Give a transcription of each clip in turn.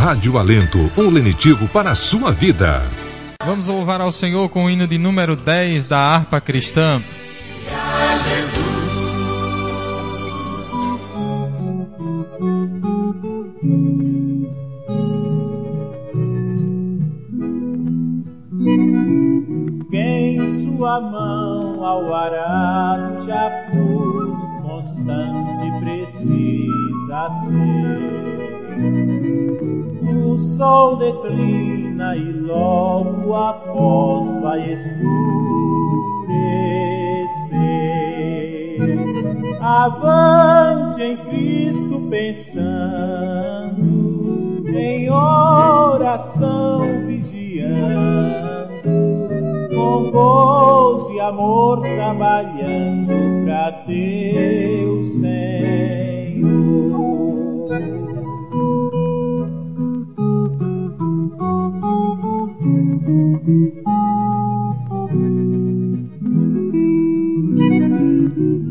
Rádio Alento, um lenitivo para a sua vida. Vamos louvar ao Senhor com o hino de número 10 da harpa cristã. Quem sua mão ao arado já pôs, constante precisa ser. Sol declina e logo após vai escurecer. Avante em Cristo pensando, em oração vigiando, com gozo e amor trabalhando pra Deus Senhor.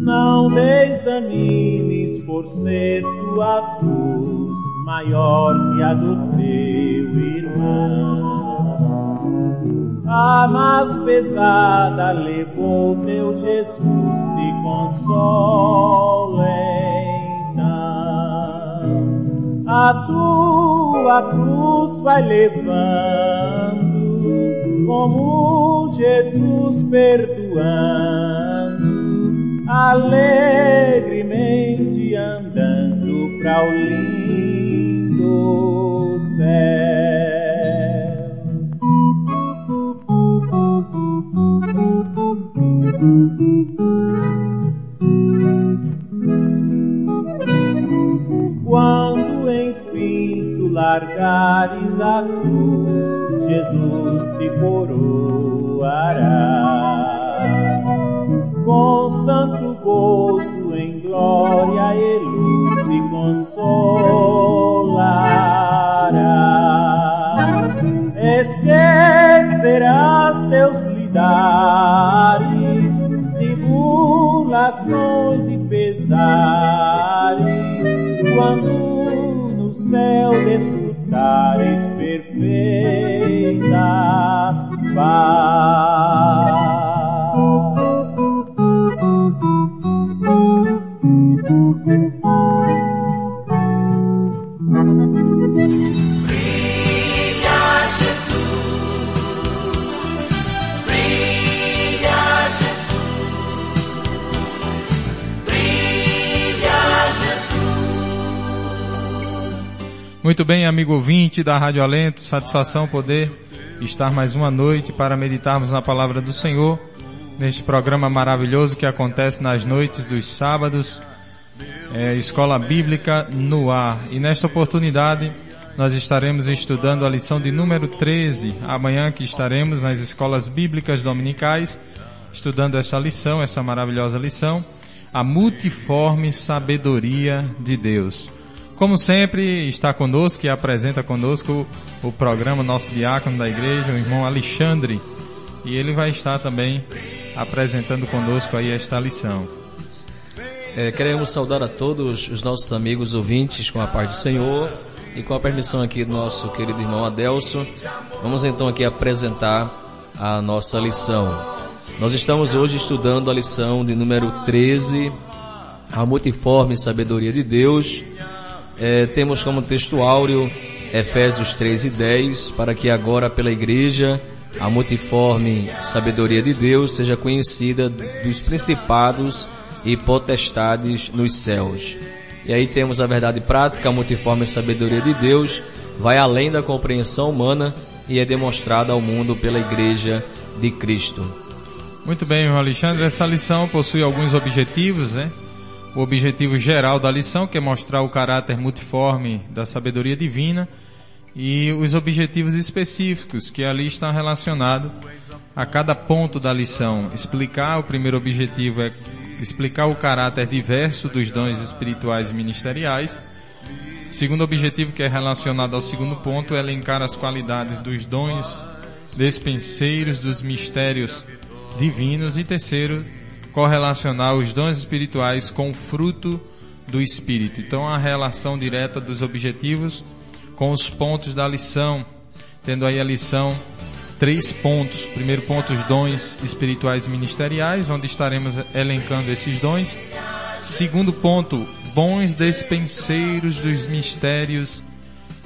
Não desanimes por ser tua cruz maior que a do teu irmão. A mais pesada levou teu Jesus, te consola então. A tua cruz vai levando, como Jesus perdoando alegremente andando para o lindo céu. Largares a cruz, Jesus te coroará com santo gozo em glória e luz te consolará. Esquecerás teus lidares, tribulações e pesares, quando no céu desfrutares bem, amigo ouvinte da Rádio Alento, satisfação poder estar mais uma noite para meditarmos na palavra do Senhor, neste programa maravilhoso que acontece nas noites dos sábados, é, Escola Bíblica no Ar. E nesta oportunidade nós estaremos estudando a lição de número 13, amanhã que estaremos nas escolas bíblicas dominicais, estudando essa lição, essa maravilhosa lição, a multiforme sabedoria de Deus. Como sempre, está conosco e apresenta conosco o programa Nosso Diácono da Igreja, o irmão Alexandre, e ele vai estar também apresentando conosco aí esta lição. É, queremos saudar a todos os nossos amigos ouvintes com a paz do Senhor e com a permissão aqui do nosso querido irmão Adelso, vamos então aqui apresentar a nossa lição. Nós estamos hoje estudando a lição de número 13, a multiforme sabedoria de Deus. É, temos como texto áureo Efésios 3 e 10, para que agora pela igreja a multiforme sabedoria de Deus seja conhecida dos principados e potestades nos céus. E aí temos a verdade prática, a multiforme sabedoria de Deus, vai além da compreensão humana e é demonstrada ao mundo pela igreja de Cristo. Muito bem, Alexandre, essa lição possui alguns objetivos, né? O objetivo geral da lição, que é mostrar o caráter multiforme da sabedoria divina, e os objetivos específicos, que ali estão relacionados a cada ponto da lição. Explicar, o primeiro objetivo é explicar o caráter diverso dos dons espirituais e ministeriais. O segundo objetivo, que é relacionado ao segundo ponto, é elencar as qualidades dos dons despenseiros dos mistérios divinos. E terceiro, correlacionar os dons espirituais com o fruto do Espírito. Então, a relação direta dos objetivos com os pontos da lição, tendo aí a lição três pontos. Primeiro ponto, os dons espirituais ministeriais, onde estaremos elencando esses dons. Segundo ponto, bons despenseiros dos mistérios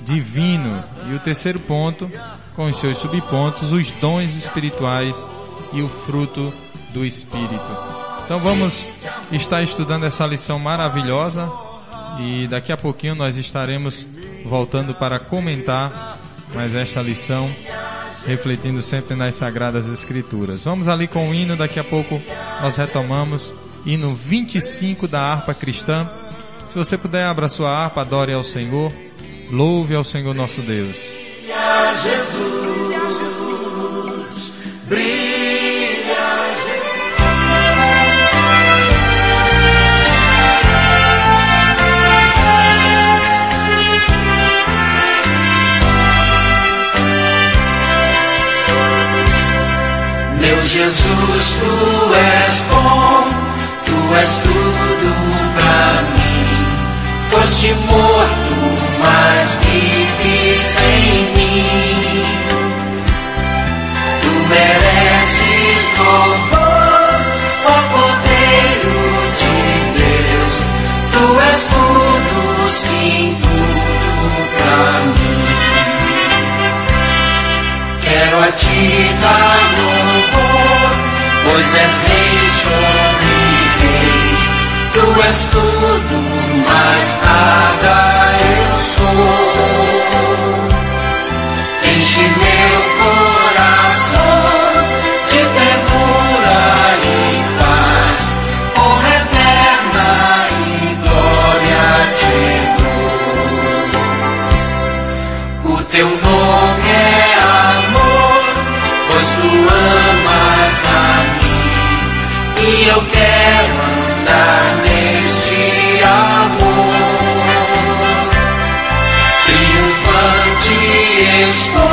divino. E o terceiro ponto, com os seus subpontos, os dons espirituais e o fruto do Espírito. Então vamos estar estudando essa lição maravilhosa e daqui a pouquinho nós estaremos voltando para comentar mais esta lição, refletindo sempre nas Sagradas Escrituras. Vamos ali com o hino, daqui a pouco nós retomamos, hino 25 da harpa cristã. Se você puder, abra sua harpa, adore ao Senhor, louve ao Senhor nosso Deus. Jesus, Meu Jesus, tu és bom, tu és tudo pra mim. Foste morto, mas vives em mim. Tu mereces louvor, ó Cordeiro de Deus. Tu és tudo, sim, tudo pra mim. Quero a ti dar louvor, pois és rei sobre reis. Tu és tudo, mas nada eu sou. Eu quero andar neste amor. Triunfante estou,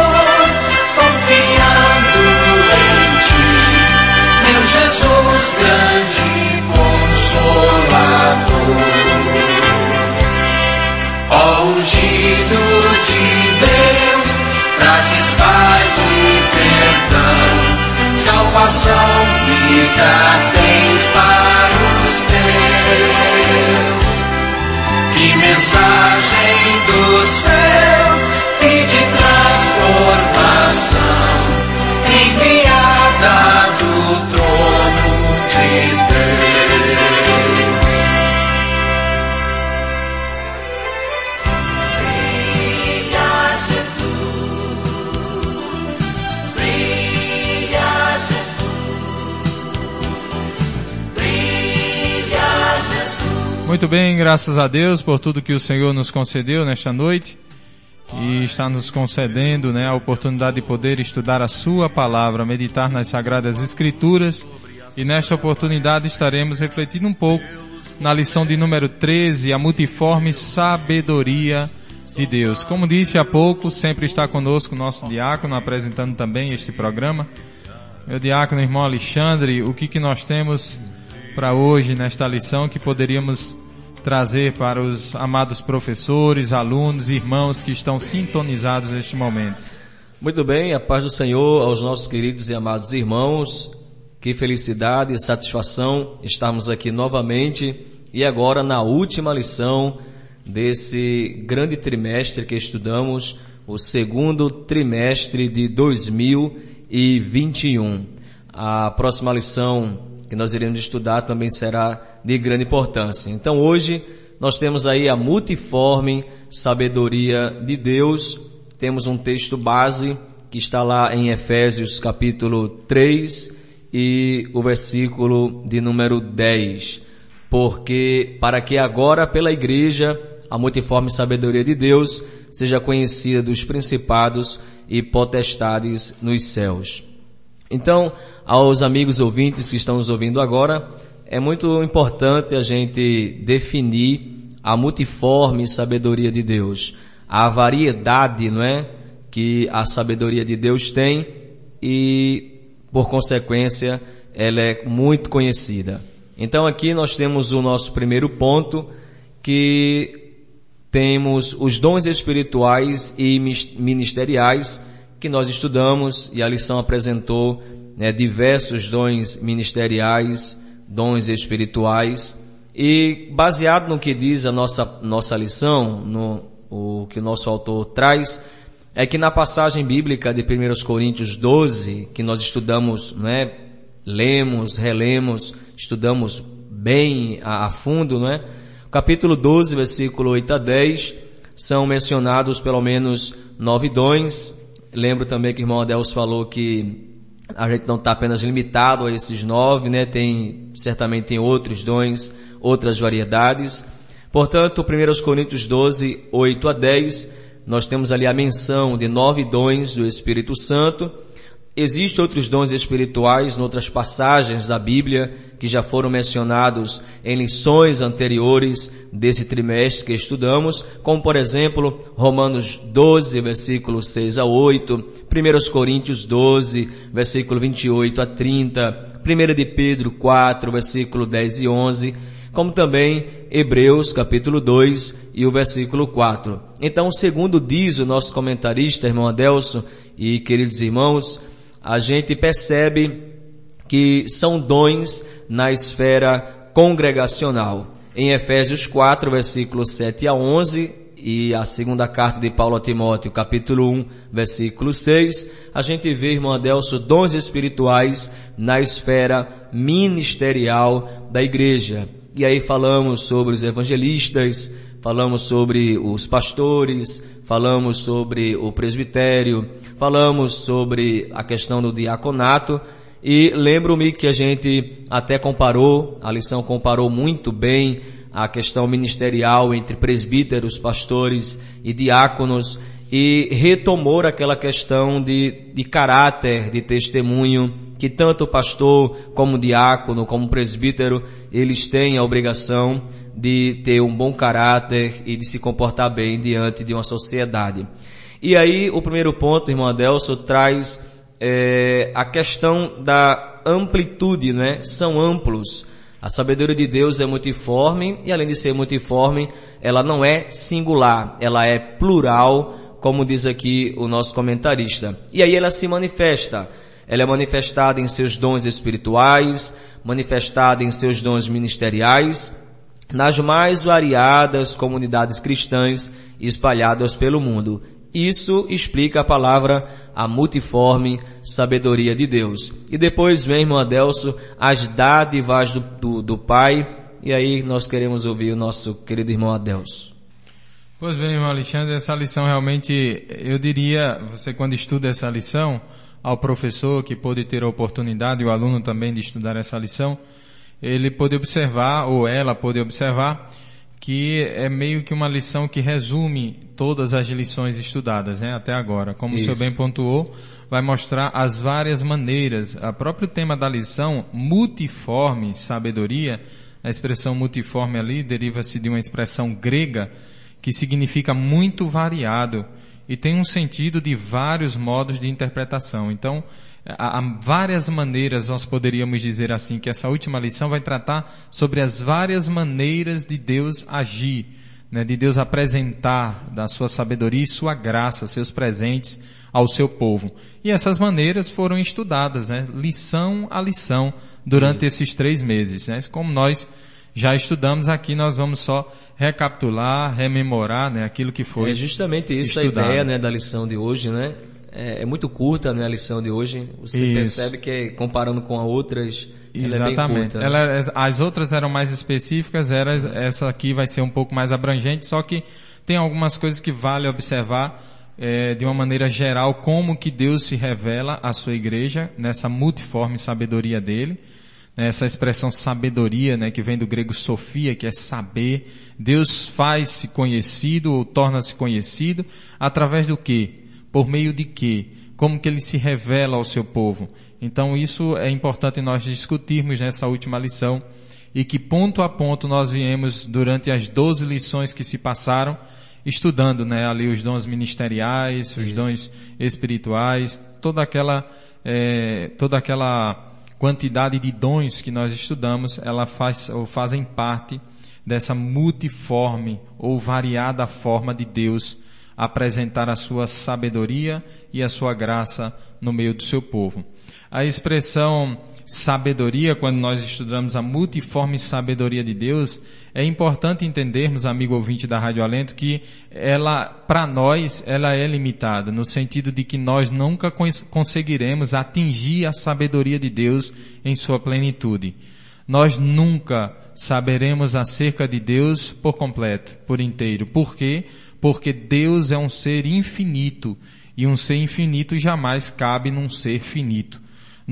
Muito bem, graças a Deus por tudo que o Senhor nos concedeu nesta noite e está nos concedendo né, a oportunidade de poder estudar a Sua palavra, meditar nas Sagradas Escrituras e nesta oportunidade estaremos refletindo um pouco na lição de número 13, a multiforme sabedoria de Deus. Como disse há pouco, sempre está conosco o nosso diácono apresentando também este programa. Meu diácono, irmão Alexandre, o que, que nós temos para hoje nesta lição que poderíamos trazer para os amados professores, alunos, irmãos que estão sintonizados neste momento? Muito bem, a paz do Senhor aos nossos queridos e amados irmãos. Que felicidade e satisfação estarmos aqui novamente e agora na última lição desse grande trimestre que estudamos, o segundo trimestre de 2021. A próxima lição que nós iremos estudar também será de grande importância. Então hoje nós temos aí a multiforme sabedoria de Deus. Temos um texto base que está lá em Efésios capítulo 3 e o versículo de número 10. Porque para que agora pela igreja a multiforme sabedoria de Deus seja conhecida dos principados e potestades nos céus. Então, aos amigos ouvintes que estão nos ouvindo agora, é muito importante a gente definir a multiforme sabedoria de Deus, a variedade, não é, que a sabedoria de Deus tem e, por consequência, ela é muito conhecida. Então aqui nós temos o nosso primeiro ponto que temos os dons espirituais e ministeriais que nós estudamos e a lição apresentou né, diversos dons ministeriais, dons espirituais e baseado no que diz a nossa, nossa lição, no o que o nosso autor traz, é que na passagem bíblica de 1 Coríntios 12, que nós estudamos, né, lemos, relemos, estudamos bem a, a fundo, né, capítulo 12, versículo 8 a 10, são mencionados pelo menos nove dons. Lembro também que o irmão Adeus falou que a gente não está apenas limitado a esses nove, né? Tem, certamente tem outros dons, outras variedades. Portanto, 1 Coríntios 12, 8 a 10, nós temos ali a menção de nove dons do Espírito Santo. Existem outros dons espirituais em outras passagens da Bíblia que já foram mencionados em lições anteriores desse trimestre que estudamos, como por exemplo Romanos 12, versículo 6 a 8, 1 Coríntios 12, versículo 28 a 30, 1 de Pedro 4, versículo 10 e 11, como também Hebreus capítulo 2 e o versículo 4. Então, segundo diz o nosso comentarista, irmão Adelso e queridos irmãos, a gente percebe que são dons na esfera congregacional. Em Efésios 4, versículos 7 a 11, e a segunda carta de Paulo a Timóteo, capítulo 1, versículo 6, a gente vê, irmão Adelso, dons espirituais na esfera ministerial da igreja. E aí falamos sobre os evangelistas, falamos sobre os pastores, falamos sobre o presbitério, falamos sobre a questão do diaconato, e lembro-me que a gente até comparou, a lição comparou muito bem a questão ministerial entre presbíteros, pastores e diáconos e retomou aquela questão de, de caráter, de testemunho, que tanto o pastor como o diácono, como o presbítero, eles têm a obrigação de ter um bom caráter e de se comportar bem diante de uma sociedade. E aí o primeiro ponto, irmão Adelso, traz é, a questão da amplitude, né? São amplos. A sabedoria de Deus é multiforme e além de ser multiforme, ela não é singular, ela é plural, como diz aqui o nosso comentarista. E aí ela se manifesta. Ela é manifestada em seus dons espirituais, manifestada em seus dons ministeriais, nas mais variadas comunidades cristãs espalhadas pelo mundo. Isso explica a palavra a multiforme sabedoria de Deus. E depois vem, irmão Adelso, as dádivas do, do, do Pai. E aí nós queremos ouvir o nosso querido irmão Adelso. Pois bem, irmão Alexandre, essa lição realmente, eu diria, você quando estuda essa lição, ao professor que pôde ter a oportunidade, e o aluno também de estudar essa lição, ele pode observar, ou ela pode observar, que é meio que uma lição que resume todas as lições estudadas, né, até agora. Como Isso. o senhor bem pontuou, vai mostrar as várias maneiras. O próprio tema da lição, multiforme sabedoria, a expressão multiforme ali deriva-se de uma expressão grega que significa muito variado e tem um sentido de vários modos de interpretação. Então, há várias maneiras, nós poderíamos dizer assim, que essa última lição vai tratar sobre as várias maneiras de Deus agir, né, de Deus apresentar da sua sabedoria e sua graça, seus presentes ao seu povo. E essas maneiras foram estudadas, né, lição a lição, durante esses três meses. Né, como nós já estudamos aqui, nós vamos só recapitular, rememorar né, aquilo que foi É justamente isso estudado. a ideia né, da lição de hoje, né? É, é muito curta né, a lição de hoje. Você Isso. percebe que comparando com outras, ela é bem Exatamente. curta. né? Ela- as outras eram mais específicas, era, essa aqui vai ser um pouco mais abrangente, só que tem algumas coisas que vale observar eh, de uma maneira geral como que Deus se revela à sua igreja nessa multiforme sabedoria dele. Né, Essa expressão sabedoria, né, que vem do grego sofia, que é saber. Deus faz-se conhecido ou torna-se conhecido através do quê? Por meio de quê? Como que ele se revela ao seu povo? Então isso é importante nós discutirmos nessa última lição e que ponto a ponto nós viemos durante as 12 lições que se passaram estudando, né, ali os dons ministeriais, os dons espirituais, toda aquela, eh, toda aquela quantidade de dons que nós estudamos, ela faz ou fazem parte dessa multiforme ou variada forma de Deus apresentar a sua sabedoria e a sua graça no meio do seu povo. A expressão sabedoria, quando nós estudamos a multiforme sabedoria de Deus, é importante entendermos, amigo ouvinte da Rádio Alento, que ela, para nós, ela é limitada, no sentido de que nós nunca conseguiremos atingir a sabedoria de Deus em sua plenitude. Nós nunca saberemos acerca de Deus por completo, por inteiro. Por quê? Porque Deus é um ser infinito e um ser infinito jamais cabe num ser finito.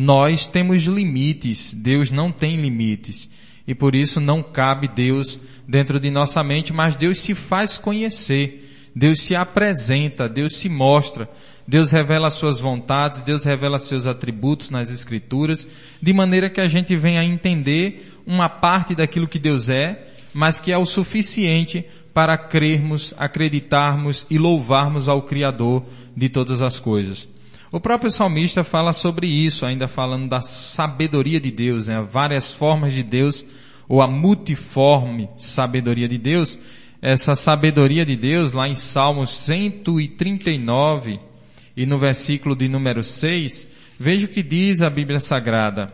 Nós temos limites, Deus não tem limites. E por isso não cabe Deus dentro de nossa mente, mas Deus se faz conhecer. Deus se apresenta, Deus se mostra, Deus revela suas vontades, Deus revela seus atributos nas escrituras, de maneira que a gente venha a entender uma parte daquilo que Deus é, mas que é o suficiente para crermos, acreditarmos e louvarmos ao Criador de todas as coisas. O próprio salmista fala sobre isso, ainda falando da sabedoria de Deus, né? várias formas de Deus, ou a multiforme sabedoria de Deus. Essa sabedoria de Deus, lá em Salmos 139 e no versículo de número 6, veja o que diz a Bíblia Sagrada.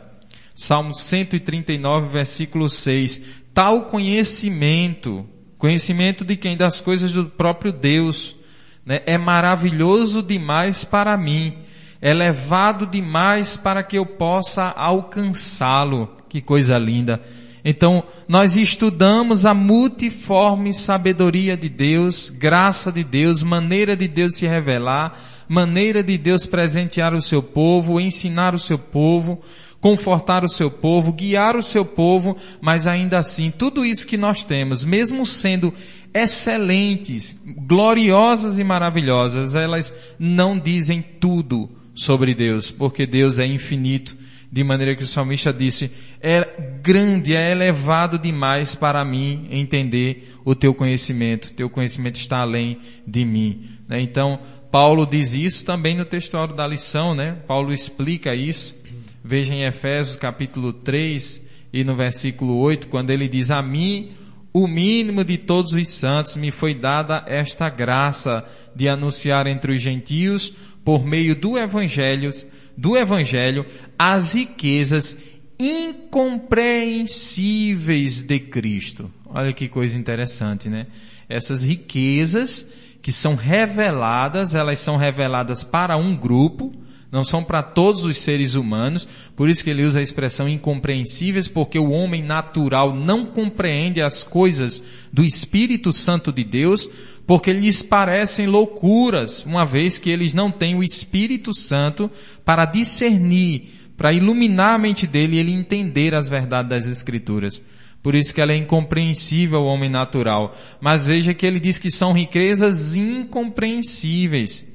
Salmos 139, versículo 6. Tal conhecimento Conhecimento de quem? Das coisas do próprio Deus. Né? É maravilhoso demais para mim. É elevado demais para que eu possa alcançá-lo. Que coisa linda. Então, nós estudamos a multiforme sabedoria de Deus, graça de Deus, maneira de Deus se revelar, maneira de Deus presentear o seu povo, ensinar o seu povo, confortar o seu povo, guiar o seu povo, mas ainda assim, tudo isso que nós temos, mesmo sendo excelentes, gloriosas e maravilhosas, elas não dizem tudo sobre Deus, porque Deus é infinito, de maneira que o salmista disse, é grande, é elevado demais para mim entender o teu conhecimento, teu conhecimento está além de mim. Né? Então, Paulo diz isso também no textuário da lição, né? Paulo explica isso. Veja em Efésios capítulo 3 e no versículo 8, quando ele diz, a mim, o mínimo de todos os santos, me foi dada esta graça de anunciar entre os gentios, por meio do evangelho, do evangelho, as riquezas incompreensíveis de Cristo. Olha que coisa interessante, né? Essas riquezas que são reveladas, elas são reveladas para um grupo, não são para todos os seres humanos, por isso que ele usa a expressão incompreensíveis, porque o homem natural não compreende as coisas do Espírito Santo de Deus, porque lhes parecem loucuras, uma vez que eles não têm o Espírito Santo para discernir, para iluminar a mente dele e ele entender as verdades das Escrituras. Por isso que ela é incompreensível ao homem natural. Mas veja que ele diz que são riquezas incompreensíveis.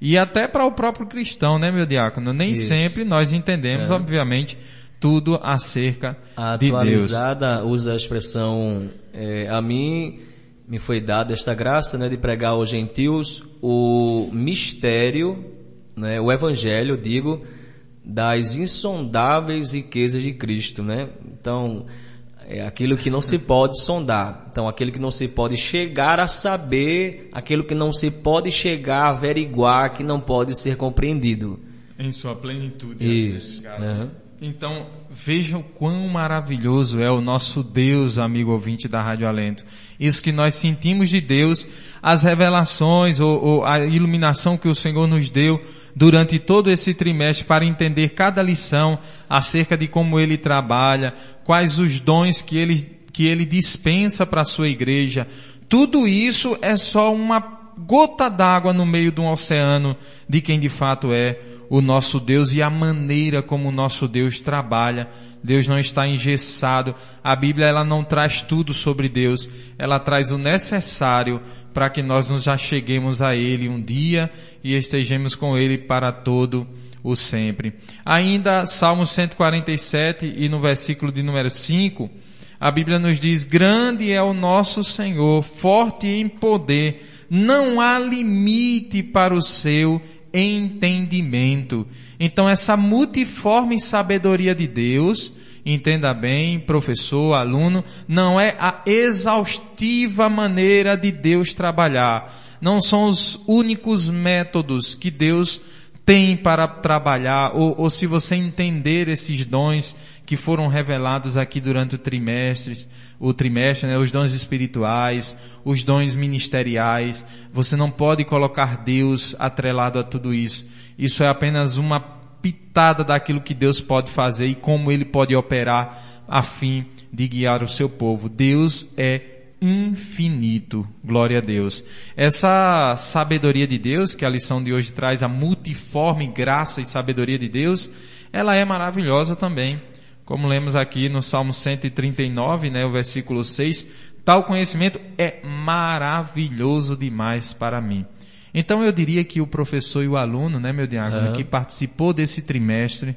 E até para o próprio cristão, né, meu diácono? Nem Isso. sempre nós entendemos, é. obviamente, tudo acerca a de Deus. Atualizada usa a expressão, é, a mim me foi dada esta graça, né, de pregar aos gentios o mistério, né, o evangelho, digo, das insondáveis riquezas de Cristo, né? Então, é aquilo que não se pode sondar. Então, aquilo que não se pode chegar a saber, aquilo que não se pode chegar a averiguar, que não pode ser compreendido. Em sua plenitude. Isso. Uhum. Então, vejam quão maravilhoso é o nosso Deus, amigo ouvinte da Rádio Alento. Isso que nós sentimos de Deus, as revelações ou, ou a iluminação que o Senhor nos deu durante todo esse trimestre para entender cada lição acerca de como Ele trabalha, quais os dons que Ele, que Ele dispensa para a sua igreja. Tudo isso é só uma gota d'água no meio de um oceano de quem de fato é o nosso Deus e a maneira como o nosso Deus trabalha. Deus não está engessado. A Bíblia ela não traz tudo sobre Deus, ela traz o necessário para que nós nos acheguemos a Ele um dia e estejamos com Ele para todo o sempre. Ainda Salmo 147 e no versículo de número 5, a Bíblia nos diz, grande é o nosso Senhor, forte em poder, não há limite para o seu entendimento. Então essa multiforme sabedoria de Deus, entenda bem, professor, aluno, não é a exaustiva maneira de Deus trabalhar. Não são os únicos métodos que Deus tem para trabalhar, ou, ou se você entender esses dons que foram revelados aqui durante o trimestre, o trimestre, né, os dons espirituais, os dons ministeriais. Você não pode colocar Deus atrelado a tudo isso. Isso é apenas uma pitada daquilo que Deus pode fazer e como Ele pode operar a fim de guiar o seu povo. Deus é infinito. Glória a Deus. Essa sabedoria de Deus, que a lição de hoje traz, a multiforme graça e sabedoria de Deus, ela é maravilhosa também. Como lemos aqui no Salmo 139, né, o versículo 6, tal conhecimento é maravilhoso demais para mim. Então eu diria que o professor e o aluno, né, meu diácono, uhum. que participou desse trimestre,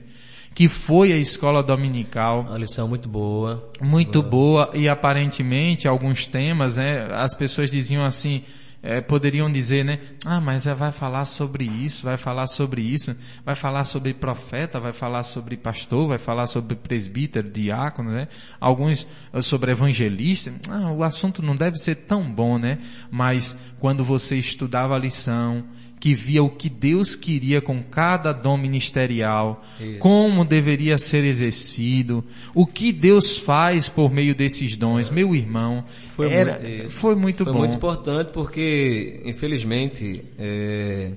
que foi a escola dominical. Uma lição muito boa. Muito boa, boa e aparentemente alguns temas, né, as pessoas diziam assim, é, poderiam dizer, né? Ah, mas vai falar sobre isso, vai falar sobre isso, vai falar sobre profeta, vai falar sobre pastor, vai falar sobre presbítero, diácono, né? Alguns eh, sobre evangelista. Ah, o assunto não deve ser tão bom, né? Mas quando você estudava a lição, que via o que Deus queria com cada dom ministerial, Isso. como deveria ser exercido, o que Deus faz por meio desses dons. Meu irmão, foi, era, muito, foi muito foi bom. Foi muito importante porque, infelizmente, é,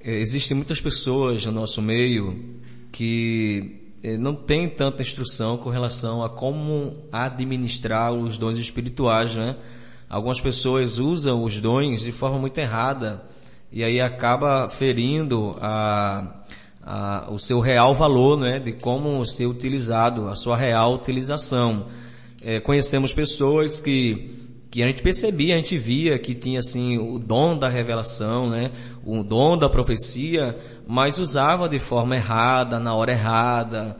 é, existem muitas pessoas no nosso meio que é, não têm tanta instrução com relação a como administrar os dons espirituais, né? Algumas pessoas usam os dons de forma muito errada e aí acaba ferindo a, a, o seu real valor, né, de como ser utilizado, a sua real utilização. É, conhecemos pessoas que que a gente percebia, a gente via que tinha assim o dom da revelação, né, o dom da profecia, mas usava de forma errada, na hora errada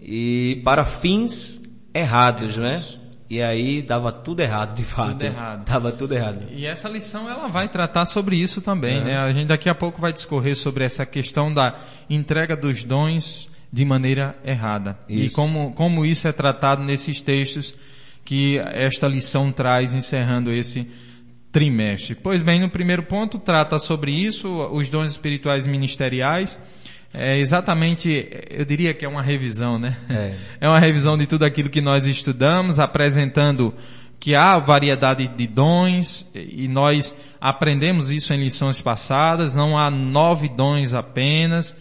e para fins errados, né? E aí dava tudo errado, de fato. Tudo errado. Dava tudo errado. E essa lição ela vai tratar sobre isso também, é. né? A gente daqui a pouco vai discorrer sobre essa questão da entrega dos dons de maneira errada. Isso. E como, como isso é tratado nesses textos que esta lição traz encerrando esse trimestre. Pois bem, no primeiro ponto trata sobre isso, os dons espirituais ministeriais é exatamente, eu diria que é uma revisão, né? É. é uma revisão de tudo aquilo que nós estudamos, apresentando que há variedade de dons e nós aprendemos isso em lições passadas, não há nove dons apenas,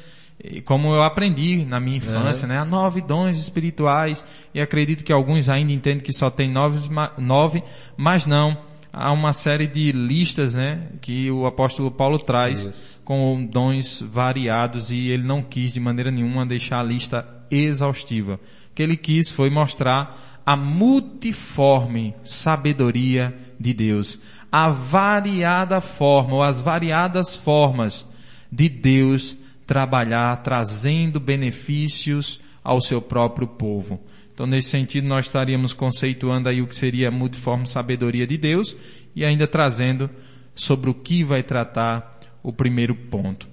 como eu aprendi na minha infância, é. né? Há nove dons espirituais e acredito que alguns ainda entendem que só tem nove, nove mas não há uma série de listas, né, que o apóstolo Paulo traz Isso. com dons variados e ele não quis de maneira nenhuma deixar a lista exaustiva. O que ele quis foi mostrar a multiforme sabedoria de Deus, a variada forma ou as variadas formas de Deus trabalhar trazendo benefícios ao seu próprio povo. Então, nesse sentido, nós estaríamos conceituando aí o que seria multiforme sabedoria de Deus e ainda trazendo sobre o que vai tratar o primeiro ponto.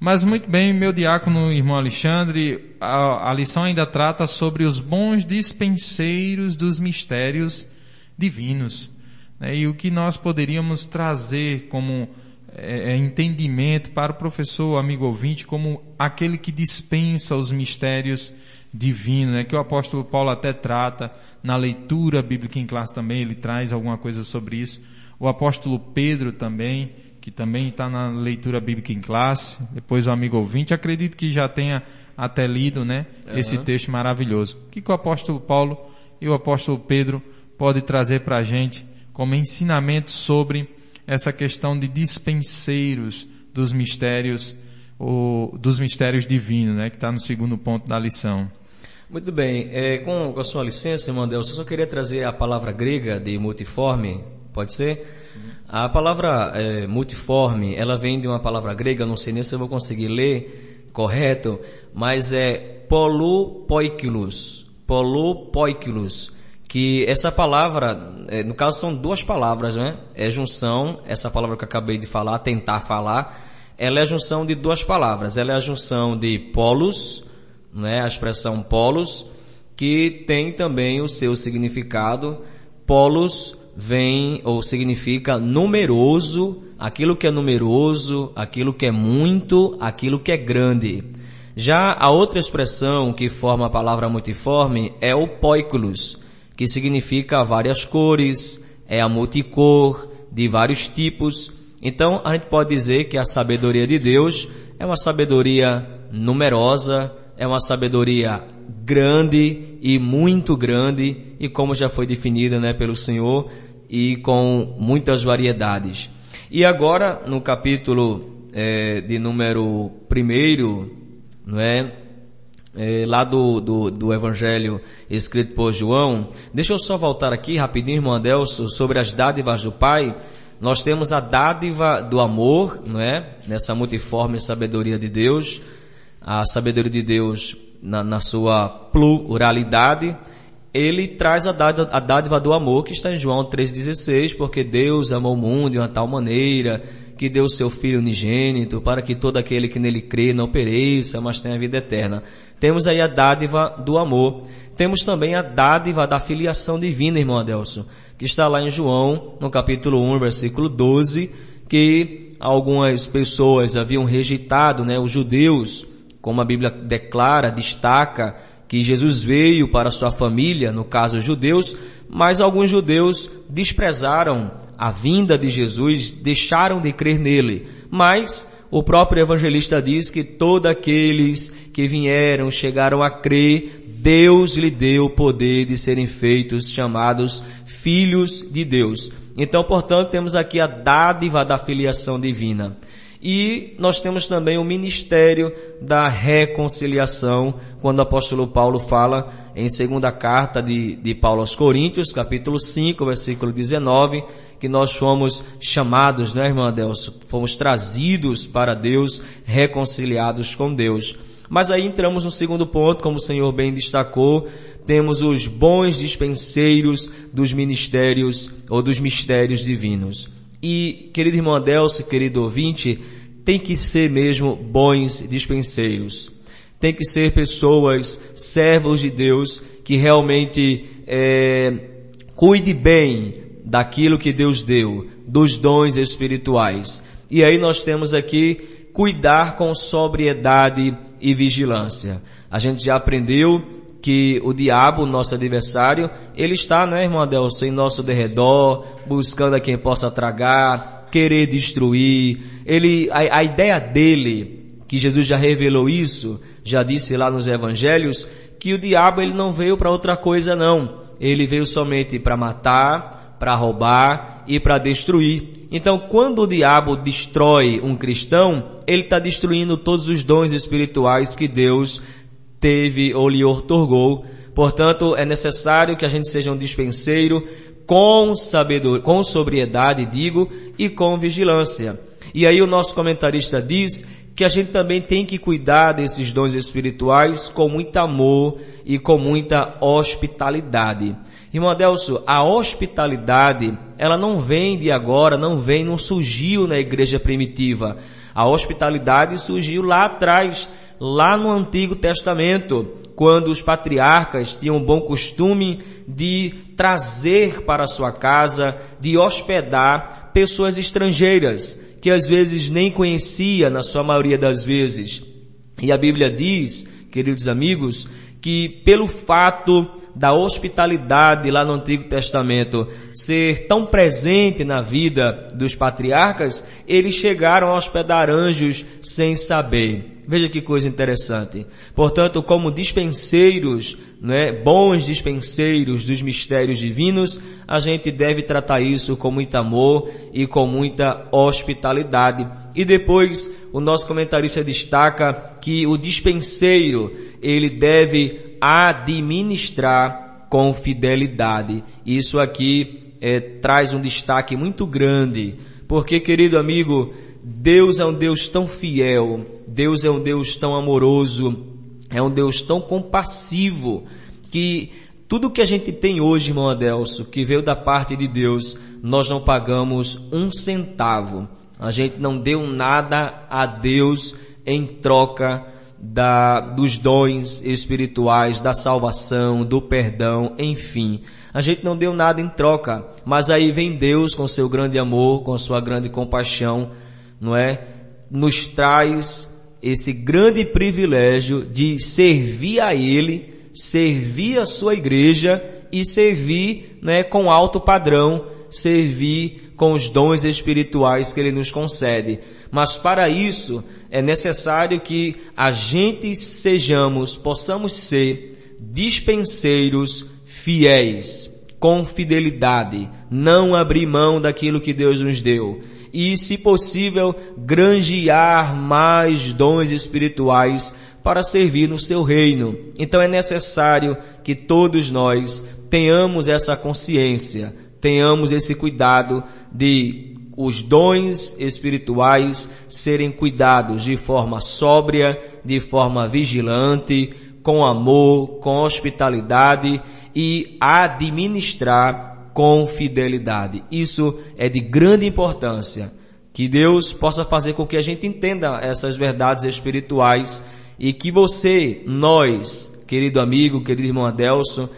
Mas muito bem, meu diácono irmão Alexandre, a, a lição ainda trata sobre os bons dispenseiros dos mistérios divinos. Né? E o que nós poderíamos trazer como é, é entendimento para o professor, amigo ouvinte, como aquele que dispensa os mistérios divino, né, que o apóstolo Paulo até trata na leitura bíblica em classe também, ele traz alguma coisa sobre isso. O apóstolo Pedro também, que também está na leitura bíblica em classe, depois o amigo ouvinte, acredito que já tenha até lido, né, uhum. esse texto maravilhoso. O que, que o apóstolo Paulo e o apóstolo Pedro pode trazer para a gente como ensinamento sobre essa questão de dispenseiros dos mistérios, ou, dos mistérios divinos, né, que está no segundo ponto da lição. Muito bem. É, com, com, a sua licença, Deus, eu só queria trazer a palavra grega de multiforme, pode ser? Sim. A palavra é, multiforme, ela vem de uma palavra grega, não sei nem se eu vou conseguir ler correto, mas é polupoikilos. Polupoikilos. Que essa palavra, é, no caso são duas palavras, né? É junção, essa palavra que eu acabei de falar, tentar falar, ela é a junção de duas palavras. Ela é a junção de polos, não é? A expressão polos, que tem também o seu significado. Polos vem ou significa numeroso, aquilo que é numeroso, aquilo que é muito, aquilo que é grande. Já a outra expressão que forma a palavra multiforme é o poiculus, que significa várias cores, é a multicor, de vários tipos. Então a gente pode dizer que a sabedoria de Deus é uma sabedoria numerosa, é uma sabedoria grande e muito grande e como já foi definida né, pelo Senhor e com muitas variedades. E agora no capítulo é, de número primeiro, não é? é lá do, do, do, Evangelho escrito por João. Deixa eu só voltar aqui rapidinho, irmão Adelso, sobre as dádivas do Pai. Nós temos a dádiva do amor, não é? Nessa multiforme sabedoria de Deus. A sabedoria de Deus na, na sua pluralidade. Ele traz a dádiva, a dádiva do amor que está em João 3,16, porque Deus amou o mundo de uma tal maneira que deu o seu Filho unigênito para que todo aquele que nele crê não pereça, mas tenha vida eterna. Temos aí a dádiva do amor. Temos também a dádiva da filiação divina, irmão Adelso que está lá em João, no capítulo 1, versículo 12, que algumas pessoas haviam rejeitado, né, os judeus, como a Bíblia declara, destaca, que Jesus veio para sua família, no caso os judeus, mas alguns judeus desprezaram a vinda de Jesus, deixaram de crer nele. Mas o próprio evangelista diz que todos aqueles que vieram, chegaram a crer, Deus lhe deu o poder de serem feitos chamados filhos de Deus. Então, portanto, temos aqui a dádiva da filiação divina. E nós temos também o ministério da reconciliação, quando o apóstolo Paulo fala em segunda carta de, de Paulo aos Coríntios, capítulo 5, versículo 19, que nós fomos chamados, né, irmã Adelso? Fomos trazidos para Deus, reconciliados com Deus. Mas aí entramos no segundo ponto, como o Senhor bem destacou, temos os bons dispenseiros dos ministérios ou dos mistérios divinos. E, querido irmão Adelso, querido ouvinte, tem que ser mesmo bons dispenseiros. Tem que ser pessoas, servos de Deus, que realmente é, cuide bem daquilo que Deus deu, dos dons espirituais. E aí nós temos aqui cuidar com sobriedade e vigilância. A gente já aprendeu que o diabo, nosso adversário, ele está, né, irmão Adelson, em nosso derredor, buscando a quem possa tragar, querer destruir. Ele, a, a ideia dele, que Jesus já revelou isso, já disse lá nos evangelhos, que o diabo ele não veio para outra coisa não. Ele veio somente para matar, para roubar e para destruir. Então, quando o diabo destrói um cristão, ele está destruindo todos os dons espirituais que Deus teve ou lhe otorgou. Portanto, é necessário que a gente seja um dispenseiro com sabedoria, com sobriedade, digo, e com vigilância. E aí o nosso comentarista diz que a gente também tem que cuidar desses dons espirituais com muito amor e com muita hospitalidade. Irmão Adelso, a hospitalidade, ela não vem de agora, não vem, não surgiu na igreja primitiva. A hospitalidade surgiu lá atrás, lá no Antigo Testamento, quando os patriarcas tinham o bom costume de trazer para sua casa, de hospedar pessoas estrangeiras, que às vezes nem conhecia na sua maioria das vezes. E a Bíblia diz, queridos amigos, que pelo fato da hospitalidade lá no Antigo Testamento ser tão presente na vida dos patriarcas, eles chegaram a hospedar anjos sem saber. Veja que coisa interessante. Portanto, como dispenseiros, né, bons dispenseiros dos mistérios divinos, a gente deve tratar isso com muito amor e com muita hospitalidade. E depois, o nosso comentarista destaca que o dispenseiro, ele deve administrar com fidelidade. Isso aqui é, traz um destaque muito grande, porque, querido amigo, Deus é um Deus tão fiel, Deus é um Deus tão amoroso, é um Deus tão compassivo, que tudo que a gente tem hoje, irmão Adelso, que veio da parte de Deus, nós não pagamos um centavo. A gente não deu nada a Deus em troca da, dos dons espirituais, da salvação, do perdão, enfim. A gente não deu nada em troca, mas aí vem Deus com seu grande amor, com sua grande compaixão, não é? Nos traz esse grande privilégio de servir a Ele, servir a sua igreja e servir, né, com alto padrão, servir com os dons espirituais que Ele nos concede. Mas para isso é necessário que a gente sejamos, possamos ser dispenseiros fiéis, com fidelidade, não abrir mão daquilo que Deus nos deu. E, se possível, granjear mais dons espirituais para servir no seu reino. Então é necessário que todos nós tenhamos essa consciência, tenhamos esse cuidado de os dons espirituais serem cuidados de forma sóbria, de forma vigilante, com amor, com hospitalidade e administrar com fidelidade. Isso é de grande importância. Que Deus possa fazer com que a gente entenda essas verdades espirituais e que você, nós, querido amigo, querido irmão Adelson,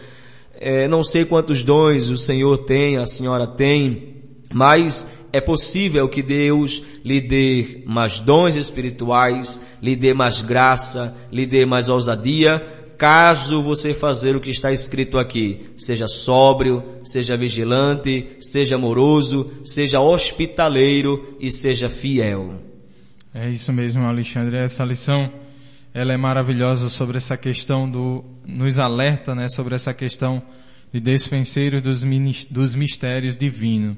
é, não sei quantos dons o Senhor tem, a senhora tem, mas é possível que Deus lhe dê mais dons espirituais, lhe dê mais graça, lhe dê mais ousadia, caso você fazer o que está escrito aqui. Seja sóbrio, seja vigilante, seja amoroso, seja hospitaleiro e seja fiel. É isso mesmo, Alexandre. Essa lição, ela é maravilhosa sobre essa questão do, nos alerta, né, sobre essa questão de despenseiros dos, dos mistérios divinos.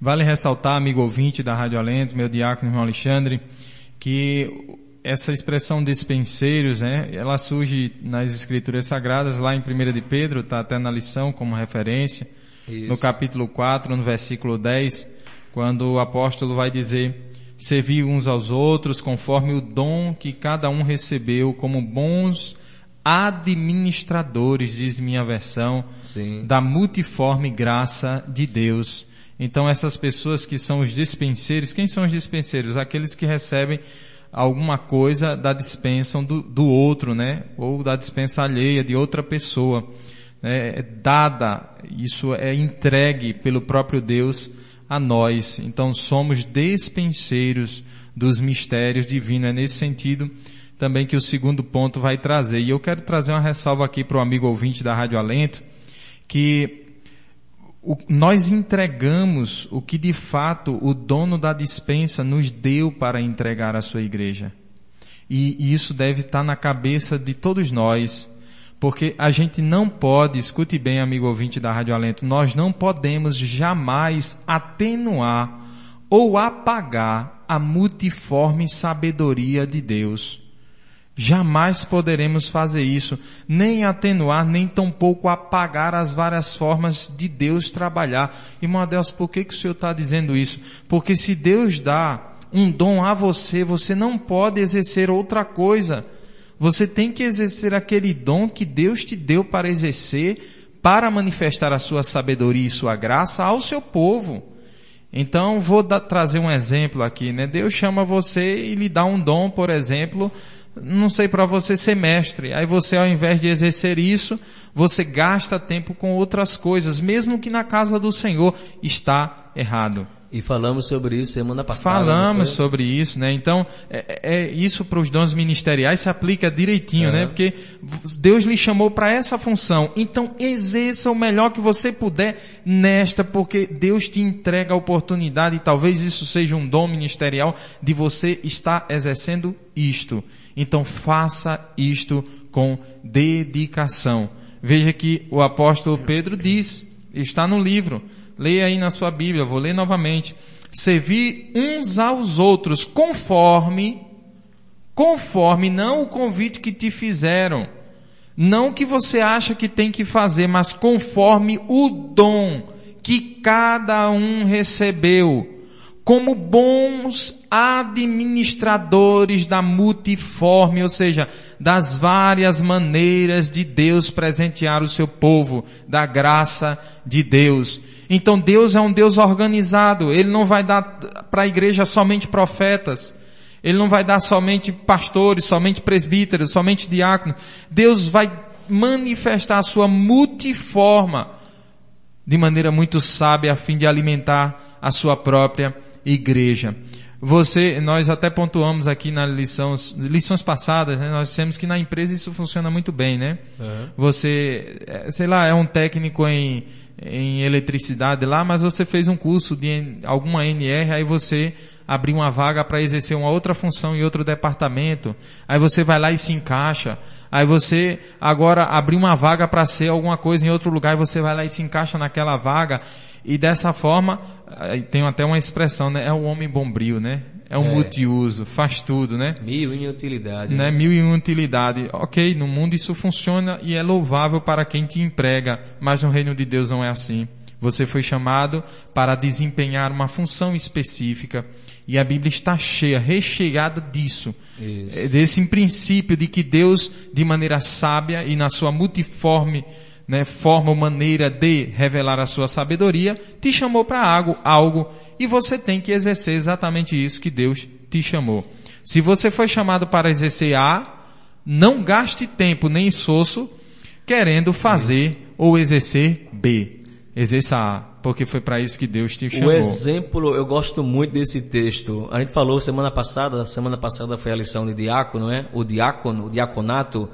Vale ressaltar, amigo ouvinte da Rádio Alento, meu diácono irmão Alexandre, que essa expressão dispenseiros, né, ela surge nas escrituras sagradas, lá em 1 de Pedro, está até na lição como referência, Isso. no capítulo 4, no versículo 10, quando o apóstolo vai dizer, servir uns aos outros conforme o dom que cada um recebeu como bons administradores, diz minha versão, Sim. da multiforme graça de Deus então essas pessoas que são os dispenseiros, quem são os dispenseiros? Aqueles que recebem alguma coisa da dispensa do, do outro, né? Ou da dispensa alheia de outra pessoa. É, é dada, isso é entregue pelo próprio Deus a nós. Então somos dispenseiros dos mistérios divinos. É nesse sentido também que o segundo ponto vai trazer. E eu quero trazer uma ressalva aqui para o amigo ouvinte da Rádio Alento, que o, nós entregamos o que de fato o dono da dispensa nos deu para entregar à sua igreja. E, e isso deve estar na cabeça de todos nós, porque a gente não pode, escute bem amigo ouvinte da Rádio Alento, nós não podemos jamais atenuar ou apagar a multiforme sabedoria de Deus. Jamais poderemos fazer isso, nem atenuar, nem tampouco apagar as várias formas de Deus trabalhar. Irmão Adelso, por que, que o Senhor está dizendo isso? Porque se Deus dá um dom a você, você não pode exercer outra coisa. Você tem que exercer aquele dom que Deus te deu para exercer, para manifestar a sua sabedoria e sua graça ao seu povo. Então, vou trazer um exemplo aqui, né? Deus chama você e lhe dá um dom, por exemplo, não sei para você ser mestre. Aí você ao invés de exercer isso, você gasta tempo com outras coisas, mesmo que na casa do Senhor está errado. E falamos sobre isso semana passada. Falamos sobre isso, né? Então, é, é, é isso para os dons ministeriais se aplica direitinho, é. né? Porque Deus lhe chamou para essa função. Então, exerça o melhor que você puder nesta, porque Deus te entrega a oportunidade e talvez isso seja um dom ministerial de você estar exercendo isto. Então faça isto com dedicação. Veja que o apóstolo Pedro diz, está no livro, leia aí na sua Bíblia, vou ler novamente. Servir uns aos outros conforme, conforme não o convite que te fizeram, não o que você acha que tem que fazer, mas conforme o dom que cada um recebeu como bons administradores da multiforme, ou seja, das várias maneiras de Deus presentear o seu povo, da graça de Deus. Então Deus é um Deus organizado. Ele não vai dar para a igreja somente profetas. Ele não vai dar somente pastores, somente presbíteros, somente diáconos. Deus vai manifestar a sua multiforma de maneira muito sábia a fim de alimentar a sua própria igreja. Você, nós até pontuamos aqui na lição, lições passadas, né? Nós dissemos que na empresa isso funciona muito bem, né? Uhum. Você, é, sei lá, é um técnico em, em eletricidade lá, mas você fez um curso de alguma NR, aí você abriu uma vaga para exercer uma outra função em outro departamento, aí você vai lá e se encaixa. Aí você agora abriu uma vaga para ser alguma coisa em outro lugar e você vai lá e se encaixa naquela vaga. E dessa forma, tem até uma expressão, né? É o homem bombril, né? É um é. multiuso, faz tudo, né? Mil em utilidade. Né? Mil em utilidade. Ok, no mundo isso funciona e é louvável para quem te emprega, mas no reino de Deus não é assim. Você foi chamado para desempenhar uma função específica e a Bíblia está cheia, recheada disso. Isso. Desse princípio de que Deus, de maneira sábia e na sua multiforme né, forma ou maneira de revelar a sua sabedoria, te chamou para algo, algo e você tem que exercer exatamente isso que Deus te chamou. Se você foi chamado para exercer A, não gaste tempo nem esforço querendo fazer ou exercer B. Exerça A, porque foi para isso que Deus te chamou. O exemplo, eu gosto muito desse texto. A gente falou semana passada, semana passada foi a lição de diácono, né? O diácono, o diaconato.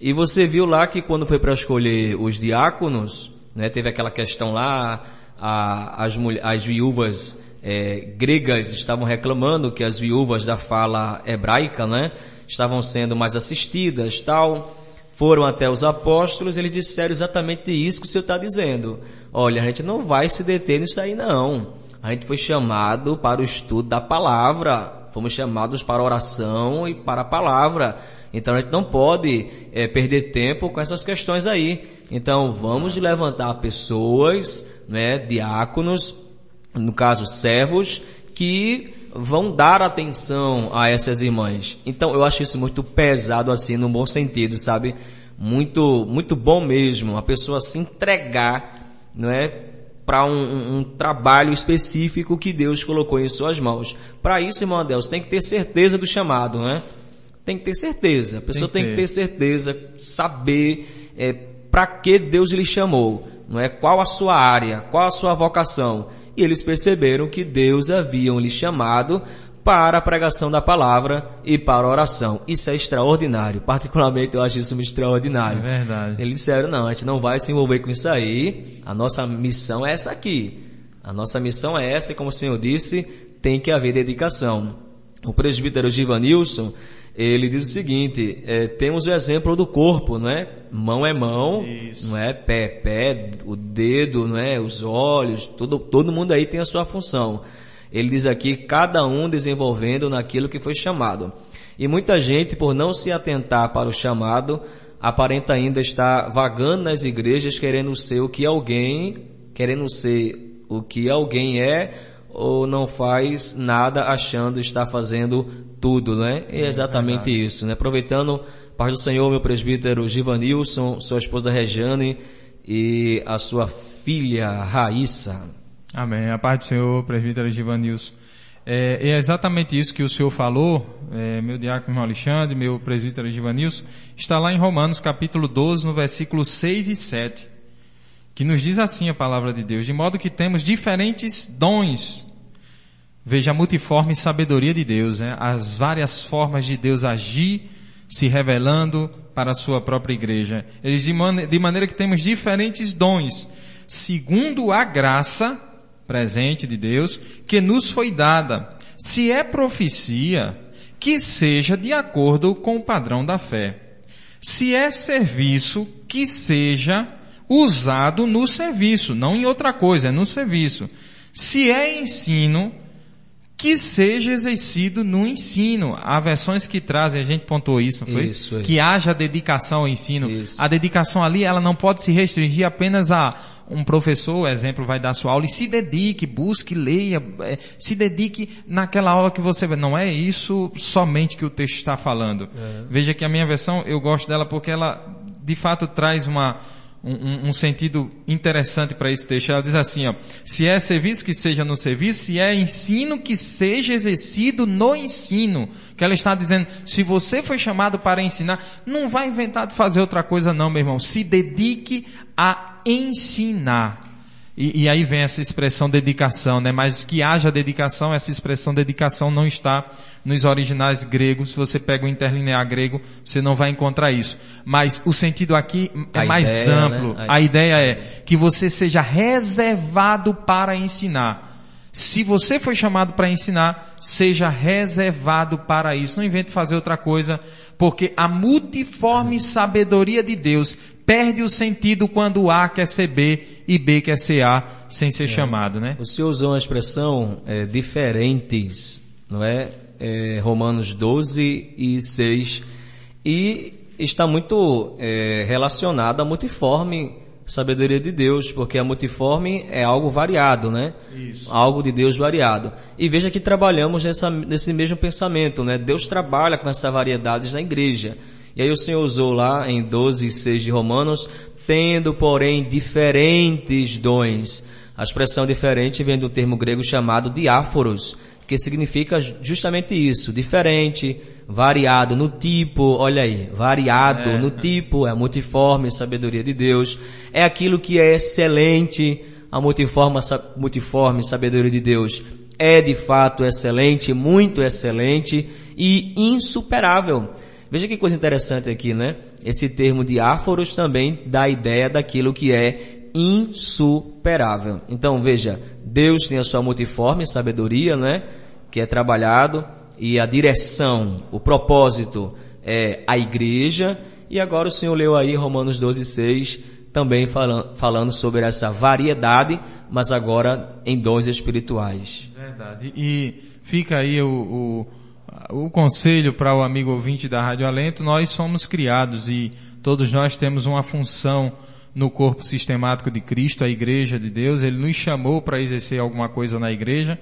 E você viu lá que quando foi para escolher os diáconos, né, teve aquela questão lá, a, as, as viúvas é, gregas estavam reclamando que as viúvas da fala hebraica, né, estavam sendo mais assistidas, tal. Foram até os apóstolos, eles disseram exatamente isso que o Senhor está dizendo. Olha, a gente não vai se deter nisso aí não. A gente foi chamado para o estudo da palavra, fomos chamados para a oração e para a palavra. Então a gente não pode é, perder tempo com essas questões aí. Então vamos levantar pessoas, né, diáconos, no caso servos, que vão dar atenção a essas irmãs. Então eu acho isso muito pesado assim, no bom sentido, sabe? Muito, muito bom mesmo. A pessoa se entregar, não é? Para um, um, trabalho específico que Deus colocou em suas mãos. Para isso, irmão Deus, tem que ter certeza do chamado, né? Tem que ter certeza. A pessoa tem que, tem que ter certeza, saber é, para que Deus lhe chamou. Não é qual a sua área, qual a sua vocação. E eles perceberam que Deus haviam lhe chamado para a pregação da palavra e para a oração. Isso é extraordinário. Particularmente eu acho isso extraordinário. É verdade. Eles disseram, não, a gente não vai se envolver com isso aí. A nossa missão é essa aqui. A nossa missão é essa e como o Senhor disse, tem que haver dedicação. O presbítero Givanilson, ele diz o seguinte, é, temos o exemplo do corpo, não é? Mão é mão, Isso. não é? Pé, pé, o dedo, não é? Os olhos, todo, todo mundo aí tem a sua função. Ele diz aqui, cada um desenvolvendo naquilo que foi chamado. E muita gente, por não se atentar para o chamado, aparenta ainda estar vagando nas igrejas querendo ser o que alguém, querendo ser o que alguém é, ou não faz nada achando estar fazendo tudo, né? E é exatamente é isso, né? Aproveitando, paz do Senhor, meu presbítero Givanilson, sua esposa Regiane e a sua filha Raíssa. Amém. A paz do Senhor, presbítero Givanilson. É, é exatamente isso que o senhor falou, é, meu diácono Alexandre, meu presbítero Givanilson, está lá em Romanos capítulo 12, no versículo 6 e 7 que nos diz assim a palavra de Deus, de modo que temos diferentes dons. Veja a multiforme sabedoria de Deus, né? as várias formas de Deus agir, se revelando para a sua própria igreja. Eles de, man de maneira que temos diferentes dons, segundo a graça presente de Deus que nos foi dada. Se é profecia, que seja de acordo com o padrão da fé. Se é serviço, que seja usado no serviço, não em outra coisa, é no serviço. Se é ensino, que seja exercido no ensino. Há versões que trazem, a gente pontuou isso, foi? Isso, Que haja dedicação ao ensino. Isso. A dedicação ali, ela não pode se restringir apenas a um professor, exemplo, vai dar sua aula e se dedique, busque, leia, é, se dedique naquela aula que você vê. Não é isso somente que o texto está falando. É. Veja que a minha versão, eu gosto dela porque ela, de fato, traz uma, um, um sentido interessante para esse texto. Ela diz assim, ó, se é serviço que seja no serviço, se é ensino que seja exercido no ensino. Que ela está dizendo, se você foi chamado para ensinar, não vai inventar de fazer outra coisa não, meu irmão. Se dedique a ensinar. E, e, aí vem essa expressão dedicação, né? Mas que haja dedicação, essa expressão dedicação não está nos originais gregos. Se você pega o interlinear grego, você não vai encontrar isso. Mas o sentido aqui é A mais ideia, amplo. né? A ideia é que você seja reservado para ensinar. Se você foi chamado para ensinar, seja reservado para isso. Não invente fazer outra coisa, porque a multiforme sabedoria de Deus perde o sentido quando A quer ser B e B quer ser A sem ser chamado, né? O senhor usou uma expressão é, diferentes, não é? É, Romanos 12 e 6. E está muito é, relacionado à multiforme sabedoria de Deus, porque a multiforme é algo variado, né? Isso. Algo de Deus variado. E veja que trabalhamos nessa, nesse mesmo pensamento, né? Deus trabalha com essas variedades na igreja. E aí o Senhor usou lá em 12 e 6 de Romanos, tendo, porém, diferentes dons. A expressão diferente vem do termo grego chamado diáforos, que significa justamente isso, diferente, variado no tipo, olha aí, variado É. no tipo, é a multiforme sabedoria de Deus, é aquilo que é excelente, a multiforme, multiforme sabedoria de Deus é de fato excelente, muito excelente e insuperável. Veja que coisa interessante aqui, né? Esse termo diáforos também dá a ideia daquilo que é insuperável. Então veja, Deus tem a sua multiforme sabedoria, né? Que é trabalhado e a direção, o propósito é a igreja. E agora o Senhor leu aí Romanos 12, 6, também falando, falando sobre essa variedade, mas agora em dons espirituais. Verdade. E fica aí o, o, o conselho para o amigo ouvinte da Rádio Alento. Nós somos criados e todos nós temos uma função no corpo sistemático de Cristo, a igreja de Deus. Ele nos chamou para exercer alguma coisa na igreja,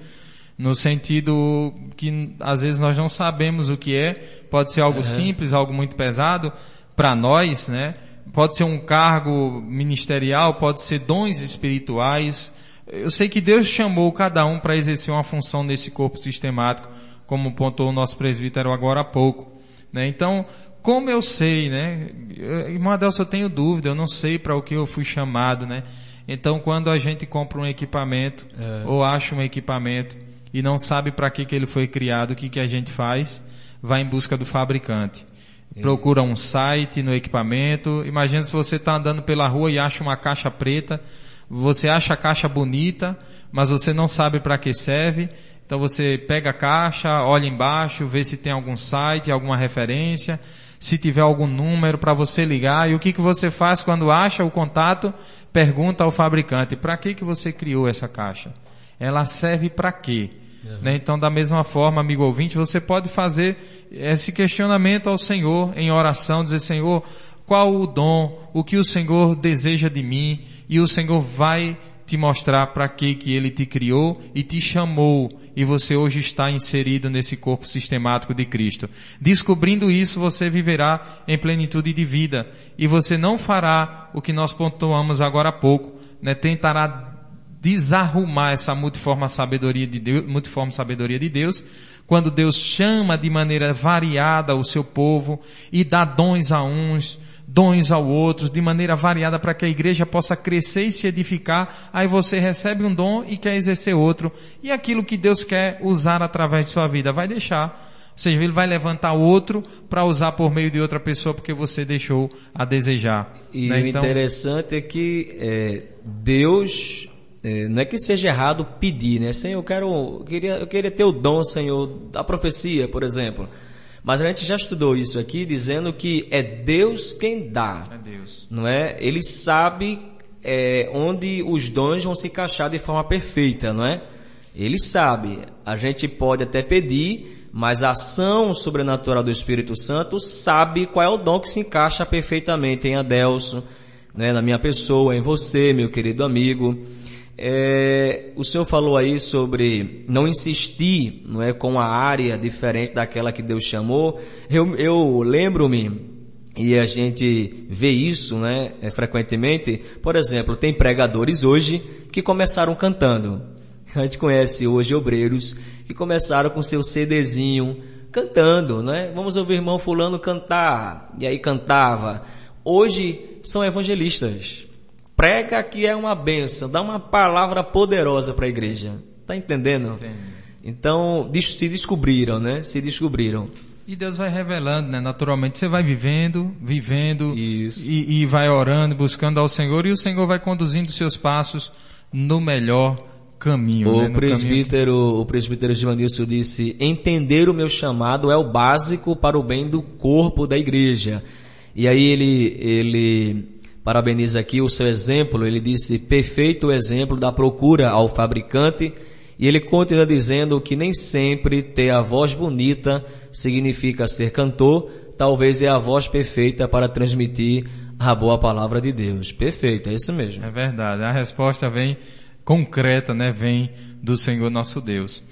no sentido que às vezes nós não sabemos o que é. Pode ser algo simples, algo muito pesado para nós, né? Pode ser um cargo ministerial, pode ser dons espirituais. Eu sei que Deus chamou cada um para exercer uma função nesse corpo sistemático, como pontuou o nosso presbítero agora há pouco. Né? Então, como eu sei, né? Eu- Irmão Adelso, eu tenho dúvida, eu não sei para o que eu fui chamado, né? Então, quando a gente compra um equipamento, ou acha um equipamento, e não sabe para que, que ele foi criado, o que, que a gente faz? Vai em busca do fabricante. Procura um site no equipamento. Imagina se você está andando pela rua e acha uma caixa preta. Você acha a caixa bonita, mas você não sabe para que serve. Então você pega a caixa, olha embaixo, vê se tem algum site, alguma referência, se tiver algum número para você ligar. E o que, que você faz quando acha o contato? Pergunta ao fabricante, para que, que você criou essa caixa? Ela serve para quê? Né? Então, da mesma forma, amigo ouvinte, você pode fazer esse questionamento ao Senhor em oração, dizer, Senhor, qual o dom, o que o Senhor deseja de mim, e o Senhor vai te mostrar para que que Ele te criou e te chamou, e você hoje está inserido nesse corpo sistemático de Cristo. Descobrindo isso, você viverá em plenitude de vida, e você não fará o que nós pontuamos agora há pouco, né? tentará desarrumar essa multiforme sabedoria de Deus, multiforme sabedoria de Deus, quando Deus chama de maneira variada o seu povo e dá dons a uns, dons a outros, de maneira variada para que a igreja possa crescer e se edificar, aí você recebe um dom e quer exercer outro, e aquilo que Deus quer usar através de sua vida, vai deixar. Ou seja, ele vai levantar outro para usar por meio de outra pessoa porque você deixou a desejar. E né? o interessante é que é, Deus é, não é que seja errado pedir, né? Senhor, eu quero, eu queria, eu queria ter o dom, Senhor, da profecia, por exemplo. Mas a gente já estudou isso aqui, dizendo que é Deus quem dá, É Deus. não é? Ele sabe é, onde os dons vão se encaixar de forma perfeita, não é? Ele sabe. A gente pode até pedir, mas a ação sobrenatural do Espírito Santo sabe qual é o dom que se encaixa perfeitamente em Adelso, né, na minha pessoa, em você, meu querido amigo. É, o senhor falou aí sobre não insistir, não é, com a área diferente daquela que Deus chamou. Eu, eu lembro-me e a gente vê isso, né, é, frequentemente. Por exemplo, tem pregadores hoje que começaram cantando. A gente conhece hoje obreiros que começaram com seu CDzinho cantando, né? Vamos ouvir o irmão fulano cantar. E aí cantava. Hoje são evangelistas. Prega que é uma benção, dá uma palavra poderosa para a igreja. Tá entendendo? Então, se descobriram, né? Se descobriram. E Deus vai revelando, né? Naturalmente você vai vivendo, vivendo Isso. E, e vai orando, buscando ao Senhor e o Senhor vai conduzindo seus passos no melhor caminho. O né? Presbítero, o presbítero Givanilson disse, entender o meu chamado é o básico para o bem do corpo da igreja. E aí ele, ele parabeniza aqui o seu exemplo, ele disse, perfeito exemplo da procura ao fabricante, e ele continua dizendo que nem sempre ter a voz bonita significa ser cantor, talvez é a voz perfeita para transmitir a boa palavra de Deus. Perfeito, é isso mesmo. É verdade. A resposta vem concreta, né? Vem do Senhor nosso Deus.